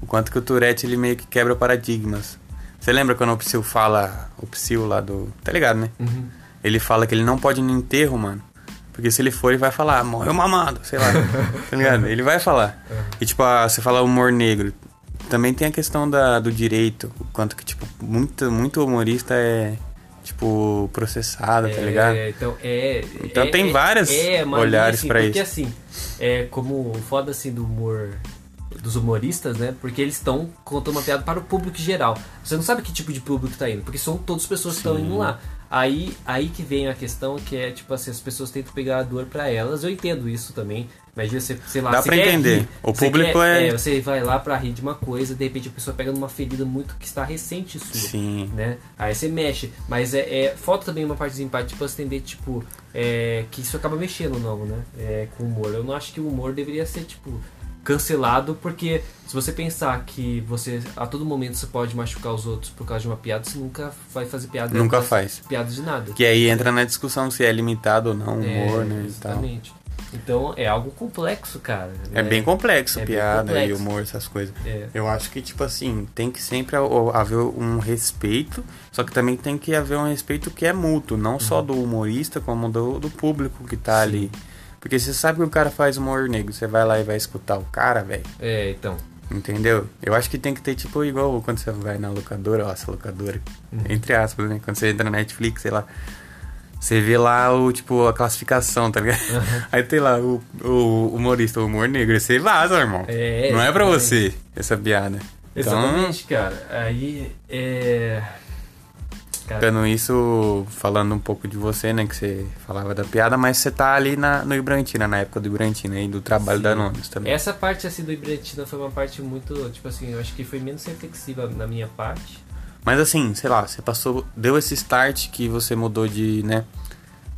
O quanto que o Tourette ele meio que quebra paradigmas. Você lembra quando o Psyll fala, o Psyll lá do. Tá ligado, né? Uhum. Ele fala que ele não pode ir no enterro, mano. Porque se ele for, ele vai falar, morreu mamado, sei lá. tá ligado? Ele vai falar. E tipo, ah, você fala humor negro. Também tem a questão da, do direito. O quanto que, tipo, muito, muito humorista é, tipo, processado, tá ligado? É, então, é, Então é- tem é- vários é, olhares assim, pra porque, isso. assim, é como foda assim do humor dos humoristas, né? Porque eles estão contando uma piada para o público geral. Você não sabe que tipo de público tá indo, porque são todas as pessoas que estão Sim. indo lá. Aí, aí que vem a questão que é tipo assim, as pessoas tentam pegar a dor pra elas. Eu entendo isso também. Imagina você, sei lá, Dá você pra entender. rir, O público quer- é- Você vai lá pra rir de uma coisa, de repente a pessoa pega numa ferida muito que está recente sua Sim. né? Aí você mexe. Mas é, é falta também uma parte de empate pra você entender, tipo, é, que isso acaba mexendo não, né? É, com o humor. Eu não acho que o humor deveria ser, tipo, cancelado, porque se você pensar que você a todo momento você pode machucar os outros por causa de uma piada, você nunca vai fazer piada Nunca faz. piadas de nada. Que aí entra na discussão se é limitado ou não o humor, é, né? E exatamente. Então é algo complexo, cara. É né? bem complexo É bem piada e complexo. humor, essas coisas. É. Eu acho que, tipo assim, tem que sempre ha- haver um respeito, só que também tem que haver um respeito que é mútuo, não só do humorista, como do, do público que tá Uhum. Sim. ali. Porque você sabe que o cara faz humor negro, você vai lá e vai escutar o cara, velho. É, então. Entendeu? Eu acho que tem que ter, tipo, igual quando você vai na locadora, ó, essa locadora, Uhum. entre aspas, né? Quando você entra na Netflix, sei lá. Você vê lá o, tipo, a classificação, tá ligado? Aí tem lá o, o humorista, o humor negro. Você vaza, irmão. É, Não é pra você essa piada. Então, Exatamente, cara. Aí é. Pegando isso, falando um pouco de você, né? Que você falava da piada, mas você tá ali na, no Ibrantina, na época do Ibrantina e do trabalho Sim. da Nones também. Essa parte assim do Ibrantina foi uma parte muito, tipo assim, eu acho que foi menos reflexiva na minha parte. Mas assim, sei lá, você passou, deu esse start que você mudou de, né?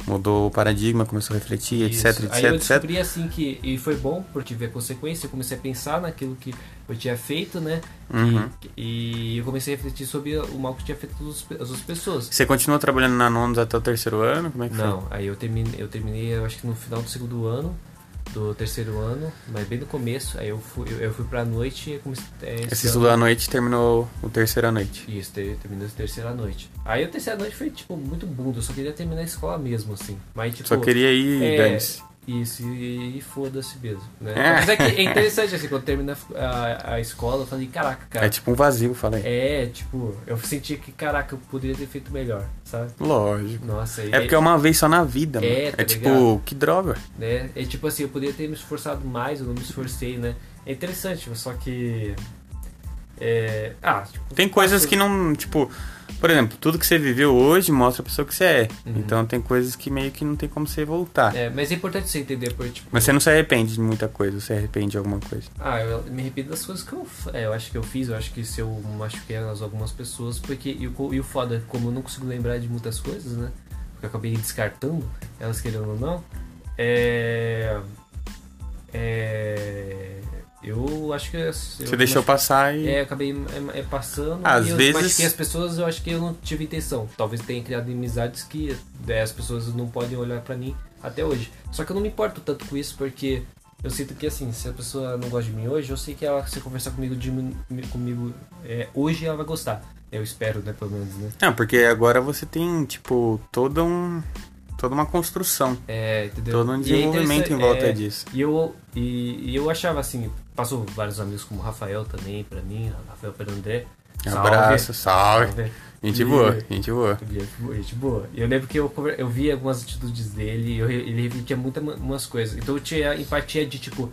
Mudou o paradigma, começou a refletir, Isso. etc, etc, Aí eu etc. descobri assim que e foi bom porque tive a consequência, eu comecei a pensar naquilo que eu tinha feito, né? Uhum. E, e eu comecei a refletir sobre o mal que tinha feito as as outras pessoas. Você continuou trabalhando na Nones até o terceiro ano? Como é que Não, aí eu terminei, eu terminei, eu acho que no final do segundo ano, do terceiro ano, mas bem no começo, aí eu fui, eu, eu fui pra noite e comecei. É, esse estudou à noite terminou o terceiro à noite. Isso, ter, terminou a terceira noite. Aí a terceira noite foi, tipo, muito bunda, eu só queria terminar a escola mesmo, assim. Mas, tipo, Só queria ir, é, dane-se. Isso, e, e foda-se mesmo, né? É. Mas é que é interessante, assim, quando termina a, a escola, eu falei, caraca, cara. É tipo um vazio, falei. É, tipo, eu senti que, caraca, eu poderia ter feito melhor, sabe? Lógico. Nossa, e- É porque é uma vez só na vida, É, mano. tá É tipo, ligado? que droga. né? É tipo assim, eu poderia ter me esforçado mais, eu não me esforcei, né? É interessante, só que. É. Ah, tipo, Tem coisas que não, tipo, por exemplo, tudo que você viveu hoje mostra a pessoa que você é. Uhum. Então tem coisas que meio que não tem como você voltar. É, mas é importante você entender, porque, tipo. Mas você não se arrepende de muita coisa, você arrepende de alguma coisa. Ah, eu me arrependo das coisas que eu, é, eu acho que eu fiz, eu acho que se eu machuquei as- algumas pessoas, porque e o, e o foda, como eu não consigo lembrar de muitas coisas, né? Porque eu acabei descartando, elas querendo ou não, é. É. Eu acho que. eu- Você deixou passar e. É, eu acabei é, é, passando. Às e eu vezes- machuquei as pessoas, eu acho que eu não tive intenção. Talvez tenha criado inimizades que é, as pessoas não podem olhar pra mim até hoje. Só que eu não me importo tanto com isso, porque eu sinto que assim, se a pessoa não gosta de mim hoje, eu sei que ela, se conversar comigo, de, comigo é, hoje, ela vai gostar. Eu espero, né, pelo menos, né? Não, porque agora você tem, tipo, todo um. toda uma construção. É, entendeu? Todo um é desenvolvimento em volta é, disso. E eu, e, e eu achava assim, passou vários amigos como o Rafael também pra mim, Rafael Perandré. Abraço, salve. Salve. Gente boa, gente boa. Gente boa. Eu lembro que eu, eu vi algumas atitudes dele e eu, ele refletia muitas coisas. Então eu tinha empatia de tipo,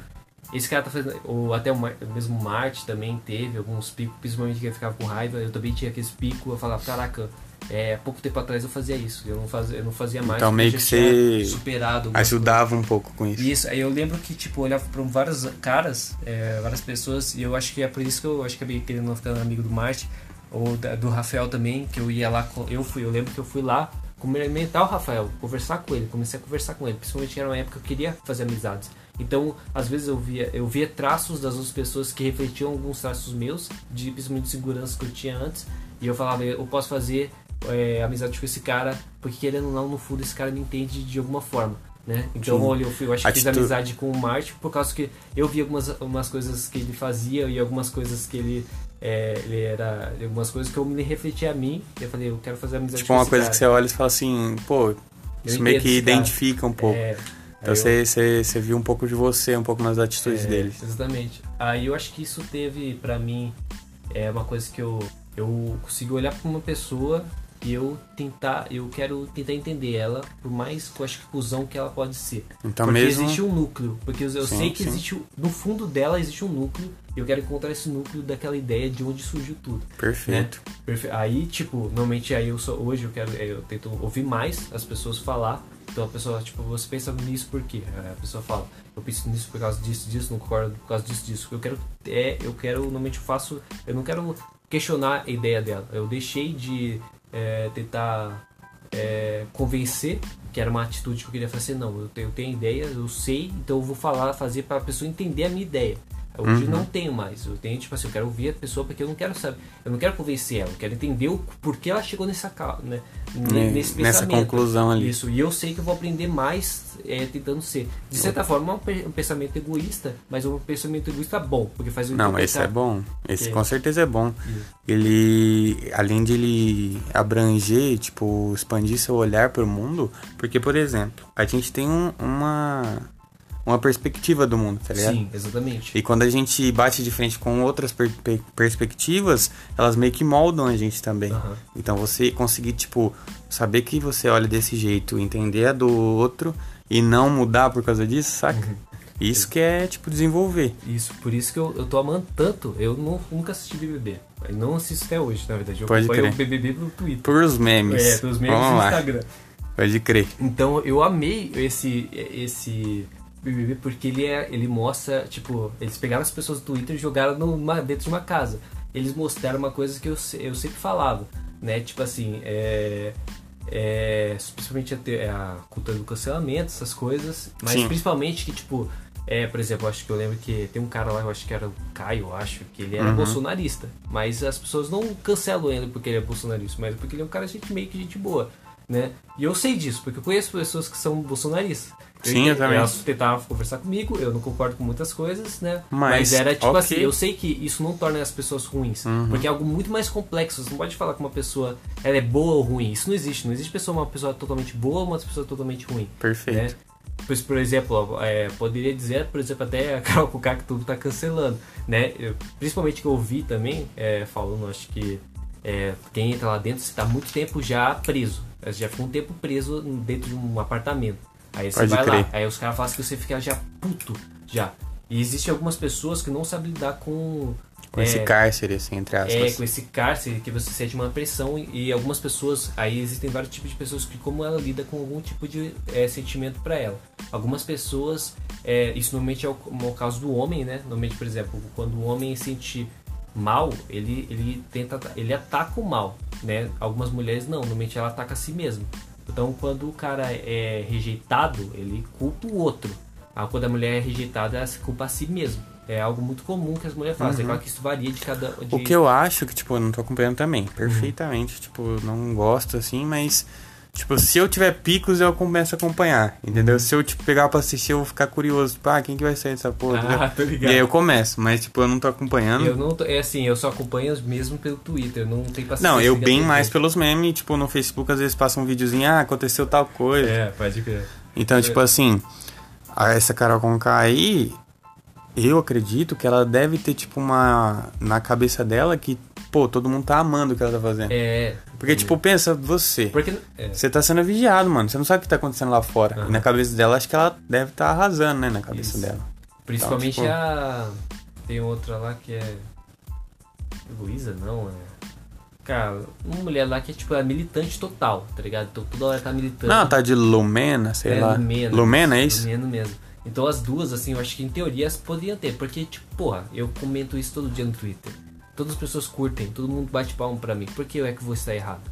esse cara tá fazendo. Ou até o mesmo Marte também teve alguns picos, principalmente que ele ficava com raiva. Eu também tinha aqueles picos, eu falava, caraca, é, pouco tempo atrás eu fazia isso. Eu não fazia, eu não fazia mais. Então meio que você superado Ajudava um pouco com isso. isso, aí eu lembro que, tipo, eu olhava pra vários caras, é, várias pessoas, e eu acho que é por isso que eu acho que acabei querendo ficar amigo do Marte, ou da- do Rafael também, que eu ia lá, com, eu fui, eu lembro que eu fui lá cumprimentar o Rafael, conversar com ele, comecei a conversar com ele, principalmente era uma época que eu queria fazer amizades. Então, às vezes eu via, eu via traços das outras pessoas que refletiam alguns traços meus, de principalmente de segurança que eu tinha antes, e eu falava, eu posso fazer é, amizade com esse cara, porque querendo ou não, no fundo esse cara me entende de alguma forma. Né? Então olha, eu, fui, eu acho que fiz amizade com o Marte por causa que eu vi algumas, algumas coisas que ele fazia e algumas coisas que ele é, ele era algumas coisas que eu me refleti a mim e eu falei, eu quero fazer amizade tipo, com uma coisa cara. que você olha e fala assim, pô, isso meio que identifica cara. um pouco. É, então você, eu... você, você viu um pouco de você, um pouco nas atitudes é, deles. Exatamente. Aí eu acho que isso teve, para mim, é uma coisa que eu, eu consegui olhar para uma pessoa e eu tentar, eu quero tentar entender ela, por mais que eu acho que cuzão que ela pode ser. Então porque mesmo... existe um núcleo, porque eu sim, sei que sim. existe no fundo dela existe um núcleo, e eu quero encontrar esse núcleo daquela ideia de onde surgiu tudo. Perfeito. Né? Perfe... Aí, tipo, normalmente aí eu sou hoje eu quero eu tento ouvir mais as pessoas falar. Então a pessoa, tipo, você pensa nisso por quê? A pessoa fala, eu penso nisso por causa disso, disso, não concordo por causa disso, disso. Eu quero é, eu quero normalmente eu faço, eu não quero questionar a ideia dela. Eu deixei de é, tentar é, convencer, que era uma atitude que eu queria fazer, não, eu tenho, eu tenho ideia, eu sei, então eu vou falar, fazer para a pessoa entender a minha ideia. Hoje uhum. não tenho mais. Eu tenho, tipo assim, eu quero ouvir a pessoa porque eu não quero saber. Eu não quero convencer ela, eu quero entender o porquê ela chegou nessa, né, nesse Nessa conclusão ali. Isso. E eu sei que eu vou aprender mais é, tentando ser. De certa forma, é um pensamento egoísta, mas é um pensamento egoísta bom, porque faz o Não, esse é bom. Esse com certeza é bom. Ele, além de ele abranger, tipo, expandir seu olhar para o mundo, porque, por exemplo, a gente tem um, uma uma perspectiva do mundo, tá ligado? Sim, exatamente. E quando a gente bate de frente com outras per per perspectivas, elas meio que moldam a gente também. Uhum. Então você conseguir, tipo, saber que você olha desse jeito, entender a do outro e não mudar por causa disso, saca? Uhum. Isso que é, tipo, desenvolver. Isso, por isso que eu, eu tô amando tanto. Eu não, nunca assisti BBB. Eu não assisto até hoje, na verdade. Eu Pode acompanho crer. o BBB no Twitter. Por os memes. É, pelos memes Vamos do lá. Instagram. Pode crer. Então eu amei esse esse BBB porque ele é ele mostra tipo eles pegaram as pessoas do Twitter e jogaram numa, dentro de uma casa. Eles mostraram uma coisa que eu, eu sempre falava, né? Tipo assim, é, é, principalmente a, te- a cultura do cancelamento, essas coisas, mas Sim. principalmente que tipo é, por exemplo, acho que eu lembro que tem um cara lá, eu acho que era o Caio, acho, que ele era Uhum. bolsonarista. Mas as pessoas não cancelam ele porque ele é bolsonarista, mas porque ele é um cara gente, meio que gente boa, né? E eu sei disso, porque eu conheço pessoas que são bolsonaristas. Sim, eu também. Elas tentavam conversar comigo, eu não concordo com muitas coisas, né? Mas, era tipo ok. assim, eu sei que isso não torna as pessoas ruins, Uhum. porque é algo muito mais complexo. Você não pode falar que uma pessoa ela é boa ou ruim. Isso não existe. Não existe pessoa uma pessoa totalmente boa ou uma pessoa totalmente ruim. Perfeito. Né? Pois, por exemplo, é, poderia dizer, por exemplo, até a Carol Kuká que tudo tá cancelando, né? Eu- principalmente que eu ouvi também, é, falando, acho que é, quem entra lá dentro está muito tempo já preso. Você já ficou um tempo preso dentro de um apartamento. Aí você Pode vai crer. lá, aí os caras falam que você fica já puto, já. E existem algumas pessoas que não sabem lidar com... Com é, esse cárcere, assim, entre é, aspas. com esse cárcere que você sente uma pressão e, e algumas pessoas, aí existem vários tipos de pessoas que como ela lida com algum tipo de é, sentimento para ela. Algumas pessoas, é, isso normalmente é o, é o caso do homem, né? Normalmente, por exemplo, quando o homem sente mal, ele, ele tenta, ele ataca o mal, né? Algumas mulheres não, normalmente ela ataca a si mesma. Então, quando o cara é rejeitado, ele culpa o outro. Ah, quando a mulher é rejeitada, ela se culpa a si mesma. É algo muito comum que as mulheres fazem. É claro que isso varia de cada. De... O que eu acho que, tipo, eu não tô acompanhando também, perfeitamente. Tipo, eu não gosto, assim, mas... Tipo, se eu tiver picos, eu começo a acompanhar, entendeu? Se eu, tipo, pegar pra assistir, eu vou ficar curioso. Tipo, ah, quem que vai sair dessa porra? Ah, tô E ligado. aí eu começo, mas, tipo, eu não tô acompanhando. Eu não tô, é assim, eu só acompanho mesmo pelo Twitter, eu não tenho paciência. Não, eu bem mais pelos memes, tipo, no Facebook às vezes passa um videozinho, ah, aconteceu tal coisa. É, pode crer. Então, tipo assim, essa Carol Conká aí, eu acredito que ela deve ter, tipo, uma. Na cabeça dela que, pô, todo mundo tá amando o que ela tá fazendo. É. Porque, tipo, pensa, você. Porque. É, Você tá sendo vigiado, mano. Você não sabe o que tá acontecendo lá fora. Aham. E na cabeça dela, acho que ela deve estar tá arrasando, né? Na cabeça Isso. dela. principalmente tipo- a. Tem outra lá que é. Luísa, não, é. Cara, uma mulher lá que é tipo é militante total, tá ligado? Então toda hora tá militando. Não, tá de Lumena, sei é, lá. Lumena. Lumena, é isso? Lumena mesmo. Então as duas, assim, eu acho que em teoria elas poderiam ter. Porque, tipo, porra, eu comento isso todo dia no Twitter. Todas as pessoas curtem, todo mundo bate palmo pra mim. Por que eu é que vou estar errado?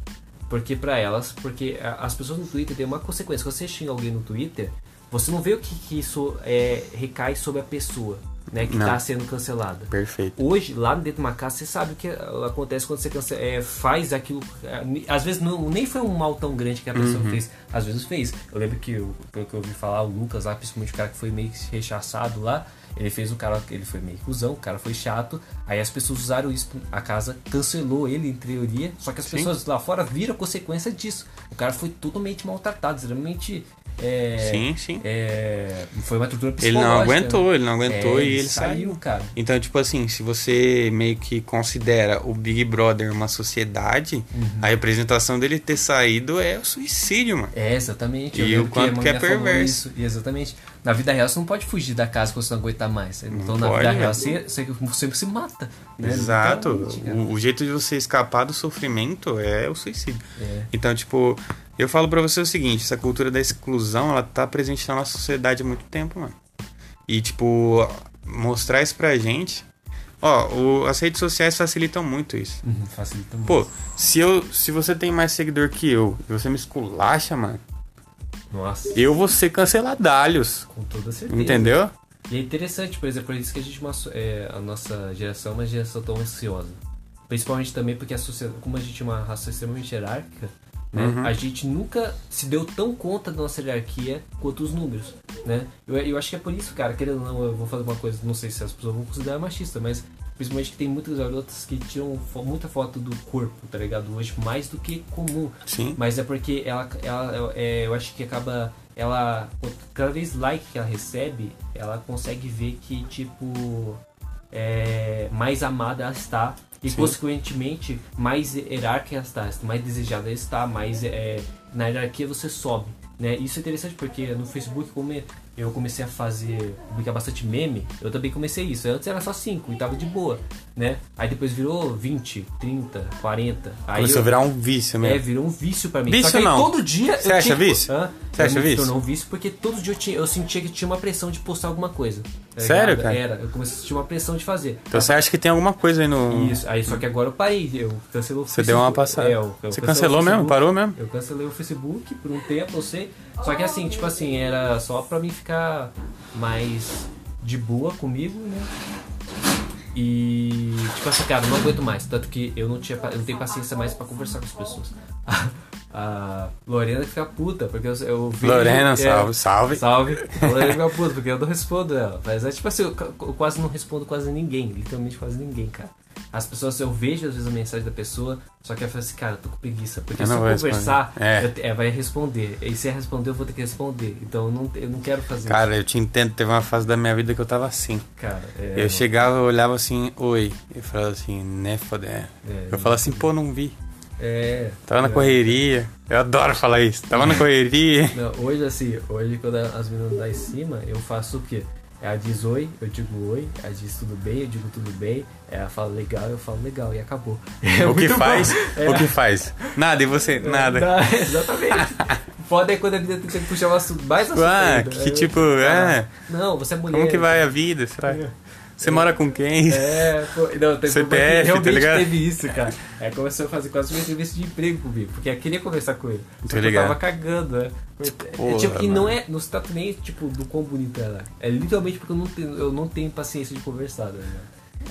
Porque pra elas, porque as pessoas no Twitter têm uma consequência. Quando você xinga alguém no Twitter, você não vê o que, que isso é, recai sobre a pessoa, né? Que Não. tá sendo cancelada. Perfeito. Hoje, lá dentro de uma casa, você sabe o que acontece quando você cance- é, faz aquilo. é, Às vezes não, nem foi um mal tão grande que a pessoa Uhum. fez. Às vezes fez. Eu lembro que, eu- pelo que eu ouvi falar, o Lucas lá, principalmente o cara que foi meio rechaçado lá, ele fez o cara, ele foi meio cuzão, o cara foi chato. Aí as pessoas usaram isso, a casa cancelou ele, em teoria. Só que as Sim. pessoas lá fora viram a consequência disso. O cara foi totalmente maltratado, extremamente. É, Sim, sim. é, foi uma tortura Ele psicológica. não aguentou, né? ele não aguentou É, e ele saiu. cara. Então, tipo assim, se você meio que considera o Big Brother uma sociedade, Uhum. a representação dele ter saído é o suicídio, mano. É, exatamente. E Eu lembro o quanto a que é perverso. E exatamente. Na vida real você não pode fugir da casa quando você não aguentar mais. Então na pode, vida né? real você, você sempre se mata. né? Exato. O, o jeito de você escapar do sofrimento é o suicídio. É. Então, tipo, eu falo pra você o seguinte, essa cultura da exclusão, ela tá presente na nossa sociedade há muito tempo, mano. E, tipo, mostrar isso pra gente... Ó, o- as redes sociais facilitam muito isso. Uhum, facilita muito. Pô, se, eu, se você tem mais seguidor que eu e você me esculacha, mano, Nossa, eu vou ser canceladalhos. com toda certeza. Entendeu? E é interessante, por exemplo, por isso que a gente é, a nossa geração é uma geração tão ansiosa. Principalmente também porque a sociedade, como a gente é uma raça extremamente hierárquica, né, Uhum. a gente nunca se deu tão conta da nossa hierarquia quanto os números, né? Eu, eu acho que é por isso, cara, querendo ou não, eu vou fazer uma coisa, não sei se as pessoas vão considerar machista, mas principalmente que tem muitas garotas que tiram fo- muita foto do corpo, tá ligado? Hoje mais do que comum. Sim. Mas é porque ela, ela é, eu acho que acaba. Ela. Cada vez like que ela recebe, ela consegue ver que, tipo. É, mais amada ela está. E Sim. consequentemente, mais hierárquica está, mais desejada está, mais é, na hierarquia você sobe. Né? Isso é interessante porque no Facebook, como eu comecei a fazer, publicar bastante meme, eu também comecei isso. Antes era só 5 e tava de boa, né? Aí depois virou 20, 30, 40. Aí Começou eu- a virar um vício é, mesmo. virou um vício pra mim. Vício Só que não. todo dia Você eu acha tinha... vício? Hã? Você acha Eu me vício? tornou um vício porque todo dia eu, tinha, eu sentia que tinha uma pressão de postar alguma coisa. tá Sério, cara? Era. Eu comecei a sentir uma pressão de fazer. Então você acha que tem alguma coisa aí no. Isso. Aí só que agora eu parei. Eu cancelei o Você Facebook. deu uma passada. É, eu, eu você cancelou mesmo? Parou mesmo? Eu cancelei o Facebook por um tempo, eu sei. Só que assim, tipo assim, era só pra mim ficar mais de boa comigo, né? E tipo assim, cara, não aguento mais. Tanto que eu não, tinha, eu não tenho paciência mais pra conversar com as pessoas. A Lorena fica puta, porque eu, eu vejo- Lorena, é, salve, salve. Salve. A Lorena fica puta, porque eu não respondo ela. Mas é tipo assim, eu, eu quase não respondo quase ninguém. Literalmente quase ninguém, cara. As pessoas, eu vejo às vezes a mensagem da pessoa, só que eu falo assim, cara, eu tô com preguiça. Porque Eu se eu conversar. É. eu é, vai responder. E se é responder, eu vou ter que responder. Então eu não, eu não quero fazer Cara, eu te entendo. Teve uma fase da minha vida que eu tava assim. isso. Cara, é, Eu chegava, eu olhava assim, oi. Eu falava assim, né, foda. É, Eu falava assim, pô, não vi. É. Tava na é. correria. Eu adoro falar isso. Tava na correria. Não, hoje assim, hoje quando as meninas dão em cima, eu faço o quê? Ela diz oi, eu digo oi, ela diz tudo bem, eu digo tudo bem, ela fala legal, eu falo legal e acabou. É o que faz? É. O que faz? Nada, e você? Nada. Não, exatamente. Foda é quando a menina tem que puxar assunto, mais assunto Ah, que eu tipo, é. "Ah, Não, você é mulher. Como que vai a vida? Será? Você mora com quem? É, pô, não, teve CPF, tá realmente ligado? teve isso, cara. Aí começou a fazer quase uma entrevista de emprego comigo, porque eu queria conversar com ele. Só que eu tava cagando, né? É, Porra, tipo, e não é, não se trata nem, tipo, do quão bonita ela é. É literalmente porque eu não tenho, eu não tenho paciência de conversar, né?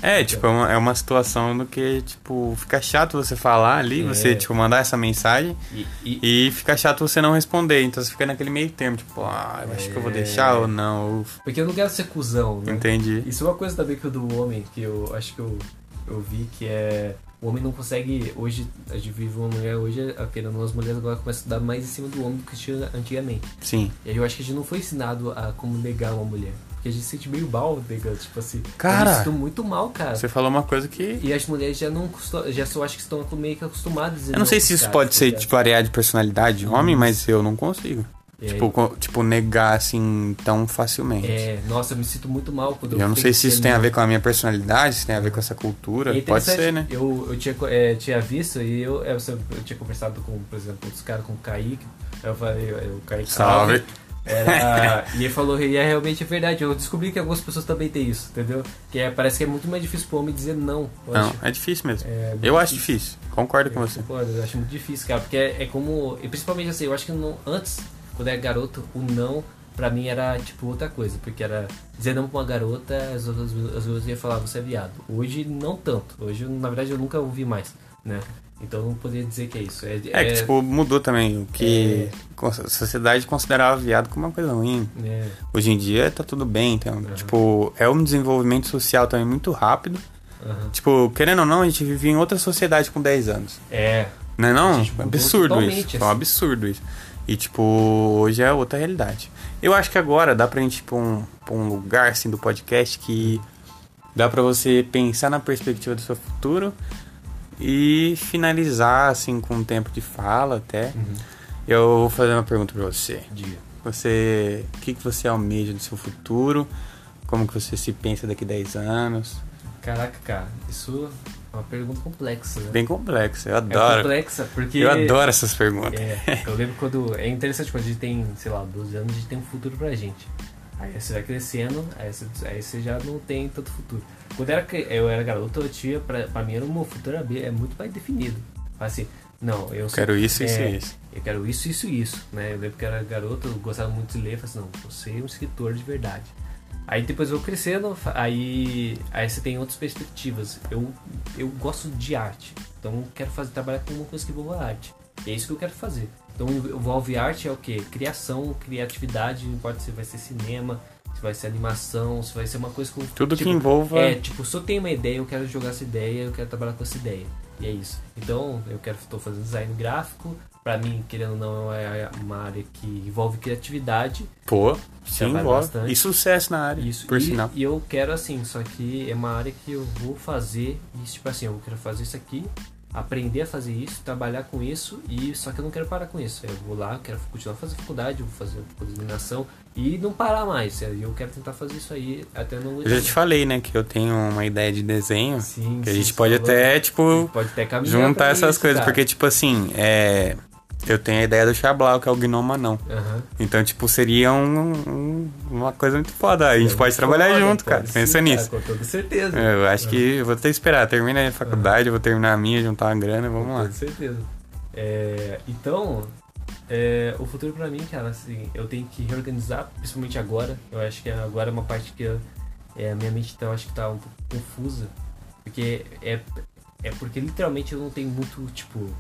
É, tipo, é uma, é uma situação no que, tipo, fica chato você falar ali, É. você, tipo, mandar essa mensagem E, e- e fica chato você não responder. Então você fica naquele meio termo, tipo, ah, eu acho que eu vou É. deixar ou não. Porque eu não quero ser cuzão, né? entendi. Isso é uma coisa também que o do homem, que eu acho que eu, eu vi que é. O homem não consegue. Hoje, a gente vive uma mulher, hoje, querendo as mulheres agora começam a dar mais em cima do homem do que tinha antigamente. Sim. E aí eu acho que a gente não foi ensinado a como negar uma mulher. Porque a gente se sente meio mal negando, tipo assim. Cara, eu me sinto muito mal, cara. Você falou uma coisa que. E as mulheres já não já só acho que estão meio que acostumadas. Eu não sei se isso caras, pode tá ser, ligado? tipo, variar de personalidade de homem, Isso. mas eu não consigo. Aí- Tipo, tipo, negar assim tão facilmente. É, nossa, eu me sinto muito mal quando eu Eu não sei que se isso tem a ver com a minha personalidade, se tem a ver com essa cultura. É Pode ser, né? Eu, eu tinha, é, tinha visto e eu, eu, eu tinha conversado com, por exemplo, outros caras com o Kaique. Aí eu falei, eu- o Kaique. Salve. Era, e ele falou, e é realmente verdade. Eu descobri que algumas pessoas também têm isso, entendeu? Que é, parece que é muito mais difícil pro homem dizer não. Não, acho. é difícil mesmo. É eu acho difícil. Concordo com Eu você. concordo, eu acho muito difícil, cara, porque é, é como. E principalmente assim, eu acho que não, antes, quando era garoto, o não pra mim era tipo outra coisa, porque era dizer não pra uma garota, as outras as outras iam falar, você é viado. Hoje não tanto. Hoje, na verdade, eu nunca ouvi mais, né? Então não poderia dizer que é isso. É, É que, tipo, mudou também. O que a sociedade considerava viado como uma coisa ruim. é, Hoje em dia tá tudo bem, então, tipo, é um desenvolvimento social também muito rápido. aham. Tipo, querendo ou não, a gente vive em outra sociedade com 10 anos. é, Não é não? gente É absurdo isso. É um assim. absurdo isso. E, tipo, hoje é outra realidade. Eu acho que agora dá pra gente ir pra um, pra um lugar, assim, do podcast que dá pra você pensar na perspectiva do seu futuro e finalizar, assim, com um tempo de fala até. Uhum. Eu vou fazer uma pergunta pra você. dia. Você, o que, que você almeja do seu futuro? Como que você se pensa daqui a 10 anos? Caraca, cara, isso é uma pergunta complexa, né? Bem complexo, eu é adoro. complexa, porque. eu adoro essas perguntas. É, eu lembro quando. É interessante quando a gente tem, sei lá, 12 anos, a gente tem um futuro pra gente. Aí você vai crescendo, aí você, aí você já não tem tanto futuro. Quando eu era, eu era garoto, eu tinha, pra, pra mim, era o meu futuro é muito mais definido. Assim, não, eu sou- Quero isso, isso é, e isso. Eu quero isso, isso e isso. Né? Eu lembro que eu era garoto, eu gostava muito de ler, eu falei assim, não, você é um escritor de verdade. Aí depois eu vou crescendo, aí, aí você tem outras perspectivas. Eu, eu gosto de arte, então eu quero fazer, trabalhar com uma coisa que envolva arte. E é isso que eu quero fazer. Então envolve arte é o que? Criação, criatividade, não importa se vai ser cinema, se vai ser animação, se vai ser uma coisa com. Tudo tipo, que envolva. É, tipo, se eu tenho uma ideia, eu quero jogar essa ideia, eu quero trabalhar com essa ideia. E é isso. Então, eu quero estou fazendo design gráfico. Pra mim, querendo ou não, é uma área que envolve criatividade. Pô, sim, bastante. E sucesso na área, Isso. por e, sinal. e eu quero assim, só que é uma área que eu vou fazer isso, tipo assim, eu quero fazer isso aqui, aprender a fazer isso, trabalhar com isso, e só que eu não quero parar com isso. Eu vou lá, quero continuar fazendo faculdade, eu vou fazer iluminação e não parar mais. Eu quero tentar fazer isso aí até no. Eu já te falei, né, que eu tenho uma ideia de desenho. Sim, que a sim, gente você pode falou. até, tipo, Pode até juntar essas isso, coisas. cara. Porque, tipo assim, é. Eu tenho a ideia do Xablau, que é o Gnoma não. Aham. Então, tipo, seria um, um- uma coisa muito foda. A gente pode trabalhar Foda, junto, cara. Pensa cara, nisso. Com toda certeza. Eu acho que eu vou ter que esperar. Termina a faculdade, eu vou terminar a minha, juntar uma grana, vamos Com lá. toda certeza. É, então, é, o futuro pra mim, cara, assim, eu tenho que reorganizar, principalmente agora. Eu acho que agora é uma parte que eu- é, a minha mente tá, acho que tá um pouco confusa. Porque é, é porque literalmente eu não tenho muito, tipo.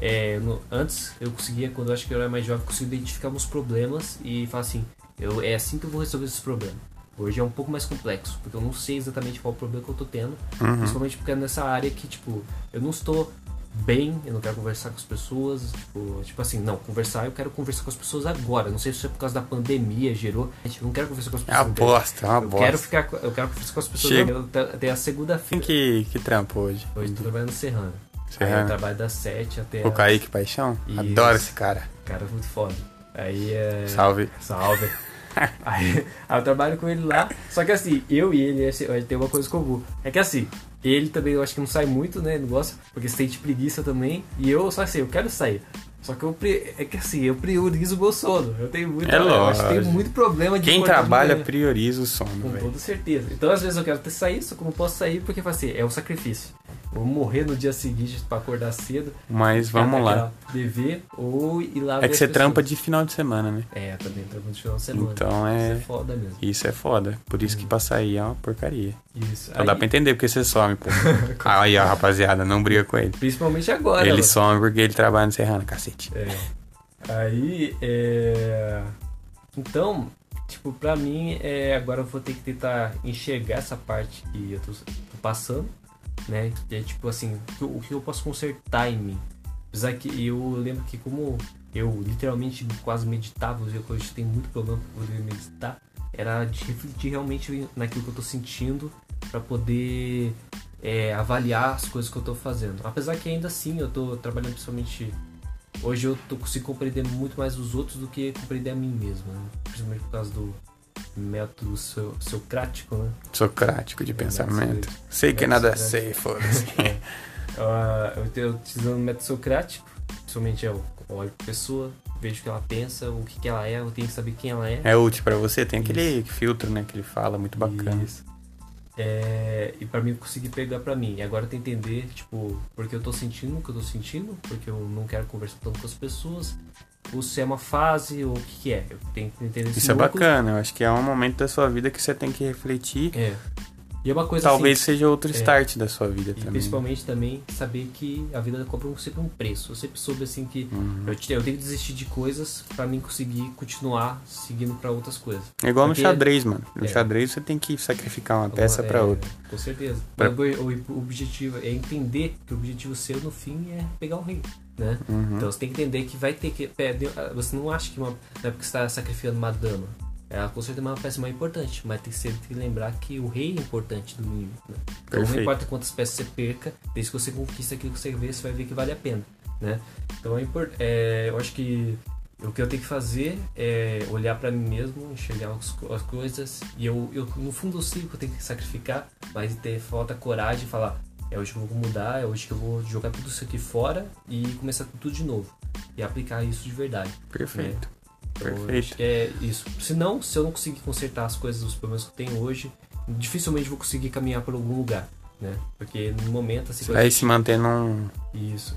É, no- antes eu conseguia, quando eu acho que eu era mais jovem, conseguia identificar uns problemas e falar assim, eu, é assim que eu vou resolver esses problemas. Hoje é um pouco mais complexo, porque eu não sei exatamente qual o problema que eu tô tendo. Uhum. Principalmente porque é nessa área que, tipo, eu não estou bem, eu não quero conversar com as pessoas, tipo, tipo assim, não, conversar, eu quero conversar com as pessoas agora. Não sei se é por causa da pandemia, gerou. Gente, eu não quero conversar com as É pessoas. uma entendeu? bosta, é uma eu quero bosta. ficar, com- eu quero conversar com as pessoas te- Até a Quem segunda-feira. que, que trampa hoje? Hoje tô trabalhando no Serrano. Aí eu trabalho das 7 até. O Kaique Paixão? Isso. Adoro esse cara. Cara, muito foda. Aí é. Salve. Salve. aí, aí eu trabalho com ele lá. Só que assim, eu e ele, gente tem uma coisa comum. É que assim, ele também eu acho que não sai muito, né? Não gosta, porque sente preguiça também. E eu, só assim, eu quero sair. Só que eu pre- é que assim, eu priorizo o meu sono. Eu tenho muito, É eu acho que tenho muito problema de Quem de trabalha prioriza o sono, Com velho. toda certeza. Então, às vezes, eu quero até sair, só que eu não posso sair porque, assim, é um sacrifício. Vou morrer no dia seguinte pra acordar cedo. Mas vamos lá. Dever ou ir lá É que você pessoas. trampa de final de semana, né? É, também trampa de final de semana. Então Isso é. é foda mesmo. Isso é foda. Por isso que pra sair é uma porcaria. Isso. Só dá pra entender porque você some, pô. Aí, ó, rapaziada, não briga com ele. Principalmente agora. Ele mano. some porque ele trabalha no Serrano, cacete. É. Aí, é... Então, tipo, pra mim, é... agora eu vou ter que tentar enxergar essa parte que eu tô, tô passando, né? É tipo assim, o que eu posso consertar em mim. Apesar que eu lembro que como eu literalmente quase meditava, eu hoje tenho muito problema pra poder meditar, era de refletir realmente naquilo que eu tô sentindo pra poder é, avaliar as coisas que eu tô fazendo. Apesar que ainda assim eu tô trabalhando principalmente Hoje eu tô, consigo compreender muito mais os outros do que compreender a mim mesmo, né? Principalmente por causa do método so, socrático, né? Socrático de É, pensamento. método- Sei que nada socrático. sei, foda-se. Ah, eu estou utilizando o método socrático, principalmente é o olho pra pessoa, vejo o que ela pensa, o que, que ela é, eu tenho que saber quem ela é. É útil pra você? Tem aquele filtro, né, que ele fala, muito bacana. Isso. É, e pra mim conseguir pegar pra mim. E agora tem que entender, tipo, porque eu tô sentindo o que eu tô sentindo, porque eu não quero conversar tanto com as pessoas, ou se é uma fase, ou o que, que é. Eu tenho que entender Isso é bacana, eu acho que é um momento da sua vida que você tem que refletir. É. E é uma coisa Talvez assim, seja outro start da sua vida E também. principalmente também saber que a vida cobra um- sempre um preço. Eu sempre soube assim que Uhum. eu, eu tenho que desistir de coisas pra mim conseguir continuar seguindo pra outras coisas. É igual Porque- no xadrez, mano. No É. xadrez você tem que sacrificar uma peça É, pra outra. Com certeza. Pra- O, o- o objetivo é entender que o objetivo seu no fim é pegar o rei, né? Uhum. Então você tem que entender que vai ter que. de- Você não acha que uma, não é porque você está sacrificando uma dama. Ela com certeza é uma peça mais importante, mas tem que sempre que lembrar que o rei é importante do inimigo. Né? Então não importa quantas peças você perca, desde que você conquista aquilo que você vê, você vai ver que vale a pena. Né? Então é é, eu acho que o que eu tenho que fazer é olhar pra mim mesmo, enxergar as, as coisas, e eu, eu, no fundo eu sei que eu tenho que sacrificar, mas ter falta coragem de falar, é hoje que eu vou mudar, é hoje que eu vou jogar tudo isso aqui fora e começar tudo de novo. E aplicar isso de verdade. Perfeito. Então, eu Perfeito. é isso. Se não, se eu não conseguir consertar as coisas, os problemas que eu tenho hoje, dificilmente vou conseguir caminhar por algum lugar, né? Porque no momento, assim... Vai se manter num, Isso.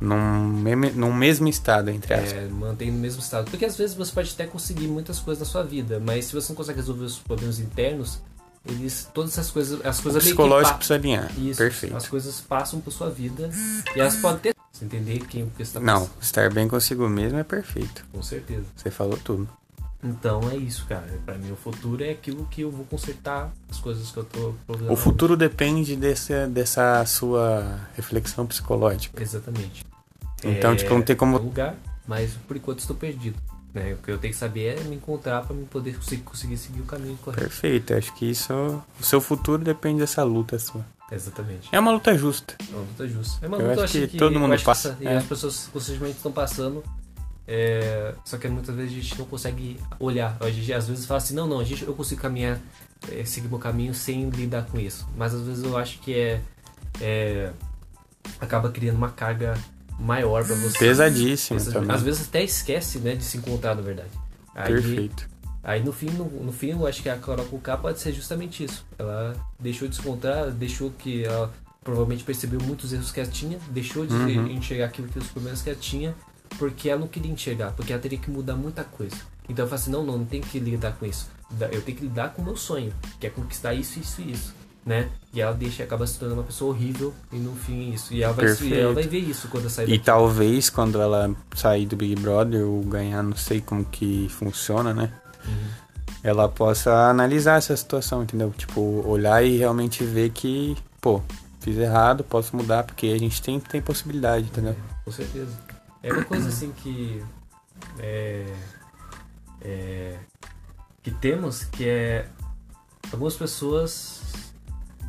num, meme- num mesmo estado, entre aspas. É, mantém no mesmo estado. Porque às vezes você pode até conseguir muitas coisas na sua vida, mas se você não consegue resolver os problemas internos, eles... Todas essas coisas... As coisas que psicológico precisa alinhar. Isso, Perfeito. As coisas passam por sua vida e elas podem ter... Você entender quem o que está Não, estar bem consigo mesmo é perfeito. Com certeza. Você falou tudo. Então é isso, cara. Pra mim o futuro é aquilo que eu vou consertar as coisas que eu tô. O futuro depende dessa, dessa sua reflexão psicológica. Exatamente. Então, É tipo, não tem como. lugar, mas por enquanto estou perdido. Né? O que eu tenho que saber é me encontrar me poder conseguir, conseguir seguir o caminho correto. Perfeito, acho que isso. O seu futuro depende dessa luta sua. Exatamente. É uma luta justa. É uma luta justa. É uma Eu luta, acho acho que todo mundo acho que passa, essa- E é. as pessoas constantemente estão passando. é, só que muitas vezes a gente não consegue olhar. A gente às vezes fala assim, não, não, a gente, eu consigo caminhar, é, seguir meu caminho sem lidar com isso. Mas às vezes eu acho que é. é, acaba criando uma carga maior pra você. Pesadíssimo. Às vezes até esquece, né, de se encontrar, na verdade. Aí, Perfeito. Aí no fim, no, no fim, eu acho que a Carol K pode ser justamente isso. Ela deixou de se encontrar, deixou que ela provavelmente percebeu muitos erros que ela tinha, deixou de Uhum. enxergar aquilo que os problemas que ela tinha, porque ela não queria enxergar, porque ela teria que mudar muita coisa. Então eu falei assim, não, não, não tem que lidar com isso. Eu tenho que lidar com o meu sonho, que é conquistar isso, isso e isso. Né? E ela deixa, acaba se tornando uma pessoa horrível e no fim é isso. E ela vai, se- ela vai ver isso quando ela sair E daqui. talvez quando ela sair do Big Brother ou ganhar, não sei como que funciona, né? Uhum. Ela possa analisar essa situação, entendeu? Tipo, olhar e realmente ver que, pô, fiz errado, posso mudar, porque a gente tem, tem possibilidade, entendeu? Com certeza. É uma coisa assim que. É, é, que temos que é. Algumas pessoas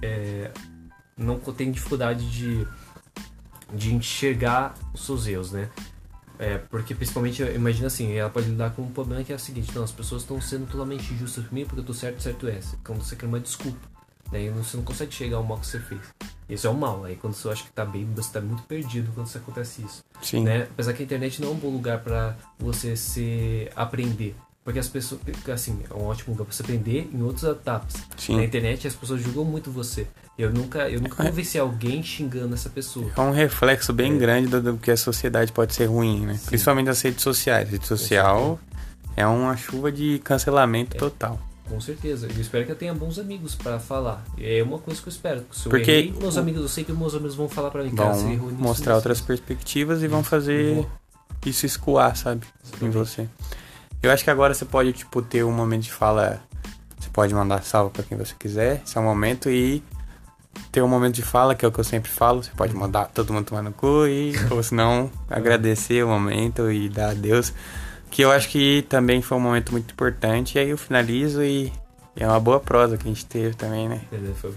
é, não têm dificuldade de, de enxergar os seus erros, né? É, porque principalmente, imagina assim, ela pode lidar com um problema que é o seguinte, não, as pessoas estão sendo totalmente injustas comigo porque eu tô certo, certo é. Quando você quer uma desculpa. Daí você não consegue chegar ao mal que você fez. Isso é o mal. Aí quando você acha que tá bem, você tá muito perdido quando isso acontece isso Sim. né? Apesar que a internet não é um bom lugar pra você se aprender. Porque as pessoas, assim, é um ótimo lugar pra você aprender em outras etapas. Sim. Na internet as pessoas julgam muito você. Eu nunca, eu nunca É. convenci alguém xingando essa pessoa. É um reflexo bem É. grande do, do que a sociedade pode ser ruim, né? Sim. Principalmente as redes sociais. rede social é uma chuva de cancelamento É. total. Com certeza. Eu espero que eu tenha bons amigos pra falar. É uma coisa que eu espero. Se eu Porque errei, meus o- amigos, eu sei que meus amigos vão falar pra mim, Vão mostrar outras perspectivas e vão fazer isso escoar, sabe? Em Exatamente. você. Eu acho que agora você pode, tipo, ter um momento de fala. Você pode mandar salve pra quem você quiser. Esse é o momento e ter um momento de fala, que é o que eu sempre falo. Você pode mandar todo mundo tomar no cu e, ou se não, agradecer o momento e dar adeus. Que eu acho que também foi um momento muito importante. E aí eu finalizo e é uma boa prosa que a gente teve também, né?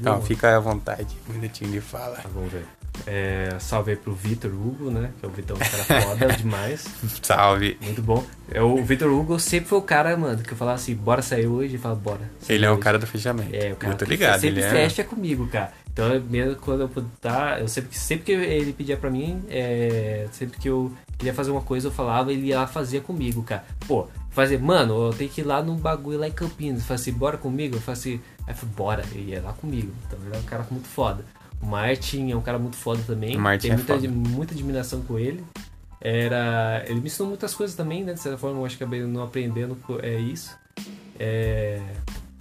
Então bom. fica à vontade, um minutinho de fala. Tá bom, velho. É, salve aí pro Vitor Hugo, né? Que é o Vitão, um cara foda demais. Salve! Muito bom. É, o Vitor Hugo sempre foi o cara, mano, que eu falava assim, bora sair hoje, e fala, bora. Ele é o hoje. cara do fechamento. É, o cara que ligado, sempre ele é. fecha comigo, cara. Então, mesmo quando eu puder, eu sempre, que- sempre que ele pedia pra mim, é, sempre que eu queria fazer uma coisa, eu falava, ele ia lá fazia comigo, cara. Pô, fazer, mano, eu tenho que ir lá num bagulho lá em Campinas. Eu falei assim, bora comigo? Eu falei assim, aí eu falei, bora, ele ia lá comigo. Então, ele é um cara muito foda. O Martin é um cara muito foda também. O Martin Tem é muita, foda. muita admiração com ele. Era. Ele me ensinou muitas coisas também, né? De certa forma, eu acho que acabei não aprendendo é isso. É,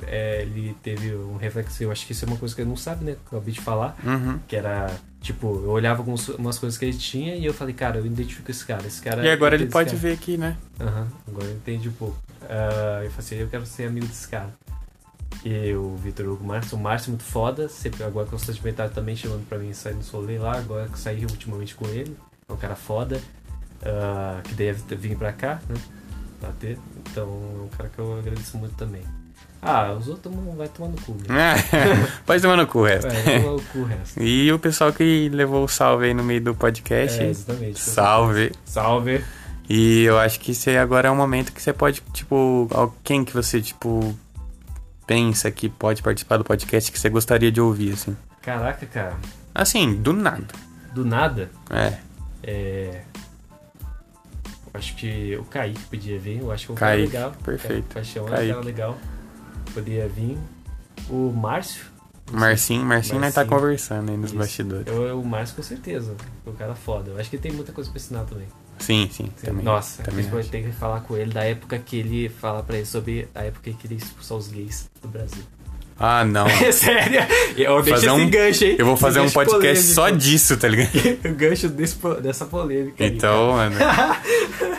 é, ele teve um reflexo, eu acho que isso é uma coisa que ele não sabe, né? Que eu acabei de falar. Uhum. Que era, tipo, eu olhava com umas coisas que ele tinha e eu falei, cara, eu identifico esse cara. Esse cara E agora ele pode ver aqui, né? Aham, agora eu entendi um pouco. Ah, eu falei assim, eu quero ser amigo desse cara. E o Vitor Hugo Márcio, o Márcio é muito foda, sempre, agora constantemente tá também chamando pra mim sair no solê lá, agora que eu saí ultimamente com ele, é um cara foda, ah, que deve vir pra cá, né? Pra ter. Então é um cara que eu agradeço muito também. Ah, os outros vai tomar no cu, né? pode tomar no cu o resto. Vai tomar no cu o resto. E o pessoal que levou o salve aí no meio do podcast. É, exatamente. salve. Salve. E eu acho que você agora é um momento que você pode, tipo, quem que você, tipo, pensa que pode participar do podcast que você gostaria de ouvir, assim. Caraca, cara. Assim, do nada. Do nada, É. é. eu Acho que o Kaique podia vir, eu acho que é um Kaique, cara legal. perfeito. É um cara legal. Poderia vir. O Márcio. Marcinho, Marcinho, nós tá Marcinho. conversando aí nos Isso. bastidores. Eu, o Márcio com certeza. É um cara foda. Eu acho que tem muita coisa pra ensinar também. Sim, sim, também. Nossa, também a gente acho. tem que falar com ele da época que ele fala pra ele sobre a época que ele expulsar os gays do Brasil. Ah, não. É sério? Eu deixo Fazer um- gancho, hein? Eu vou fazer um podcast polêmico. só disso, tá ligado? o gancho desse, dessa polêmica. aí, Então, mano.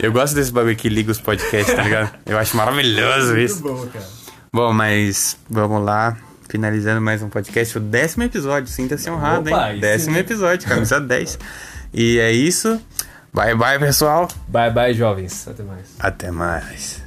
Eu gosto desse bagulho que liga os podcasts, tá ligado? Eu acho maravilhoso isso. Muito bom, cara. Bom, mas vamos lá. Finalizando mais um podcast, o décimo episódio. Sinta-se honrado, Opa, hein? aí Décimo sim. episódio, camisa 10. E é isso. Bye, bye, pessoal. Bye, bye, jovens. Até mais. Até mais.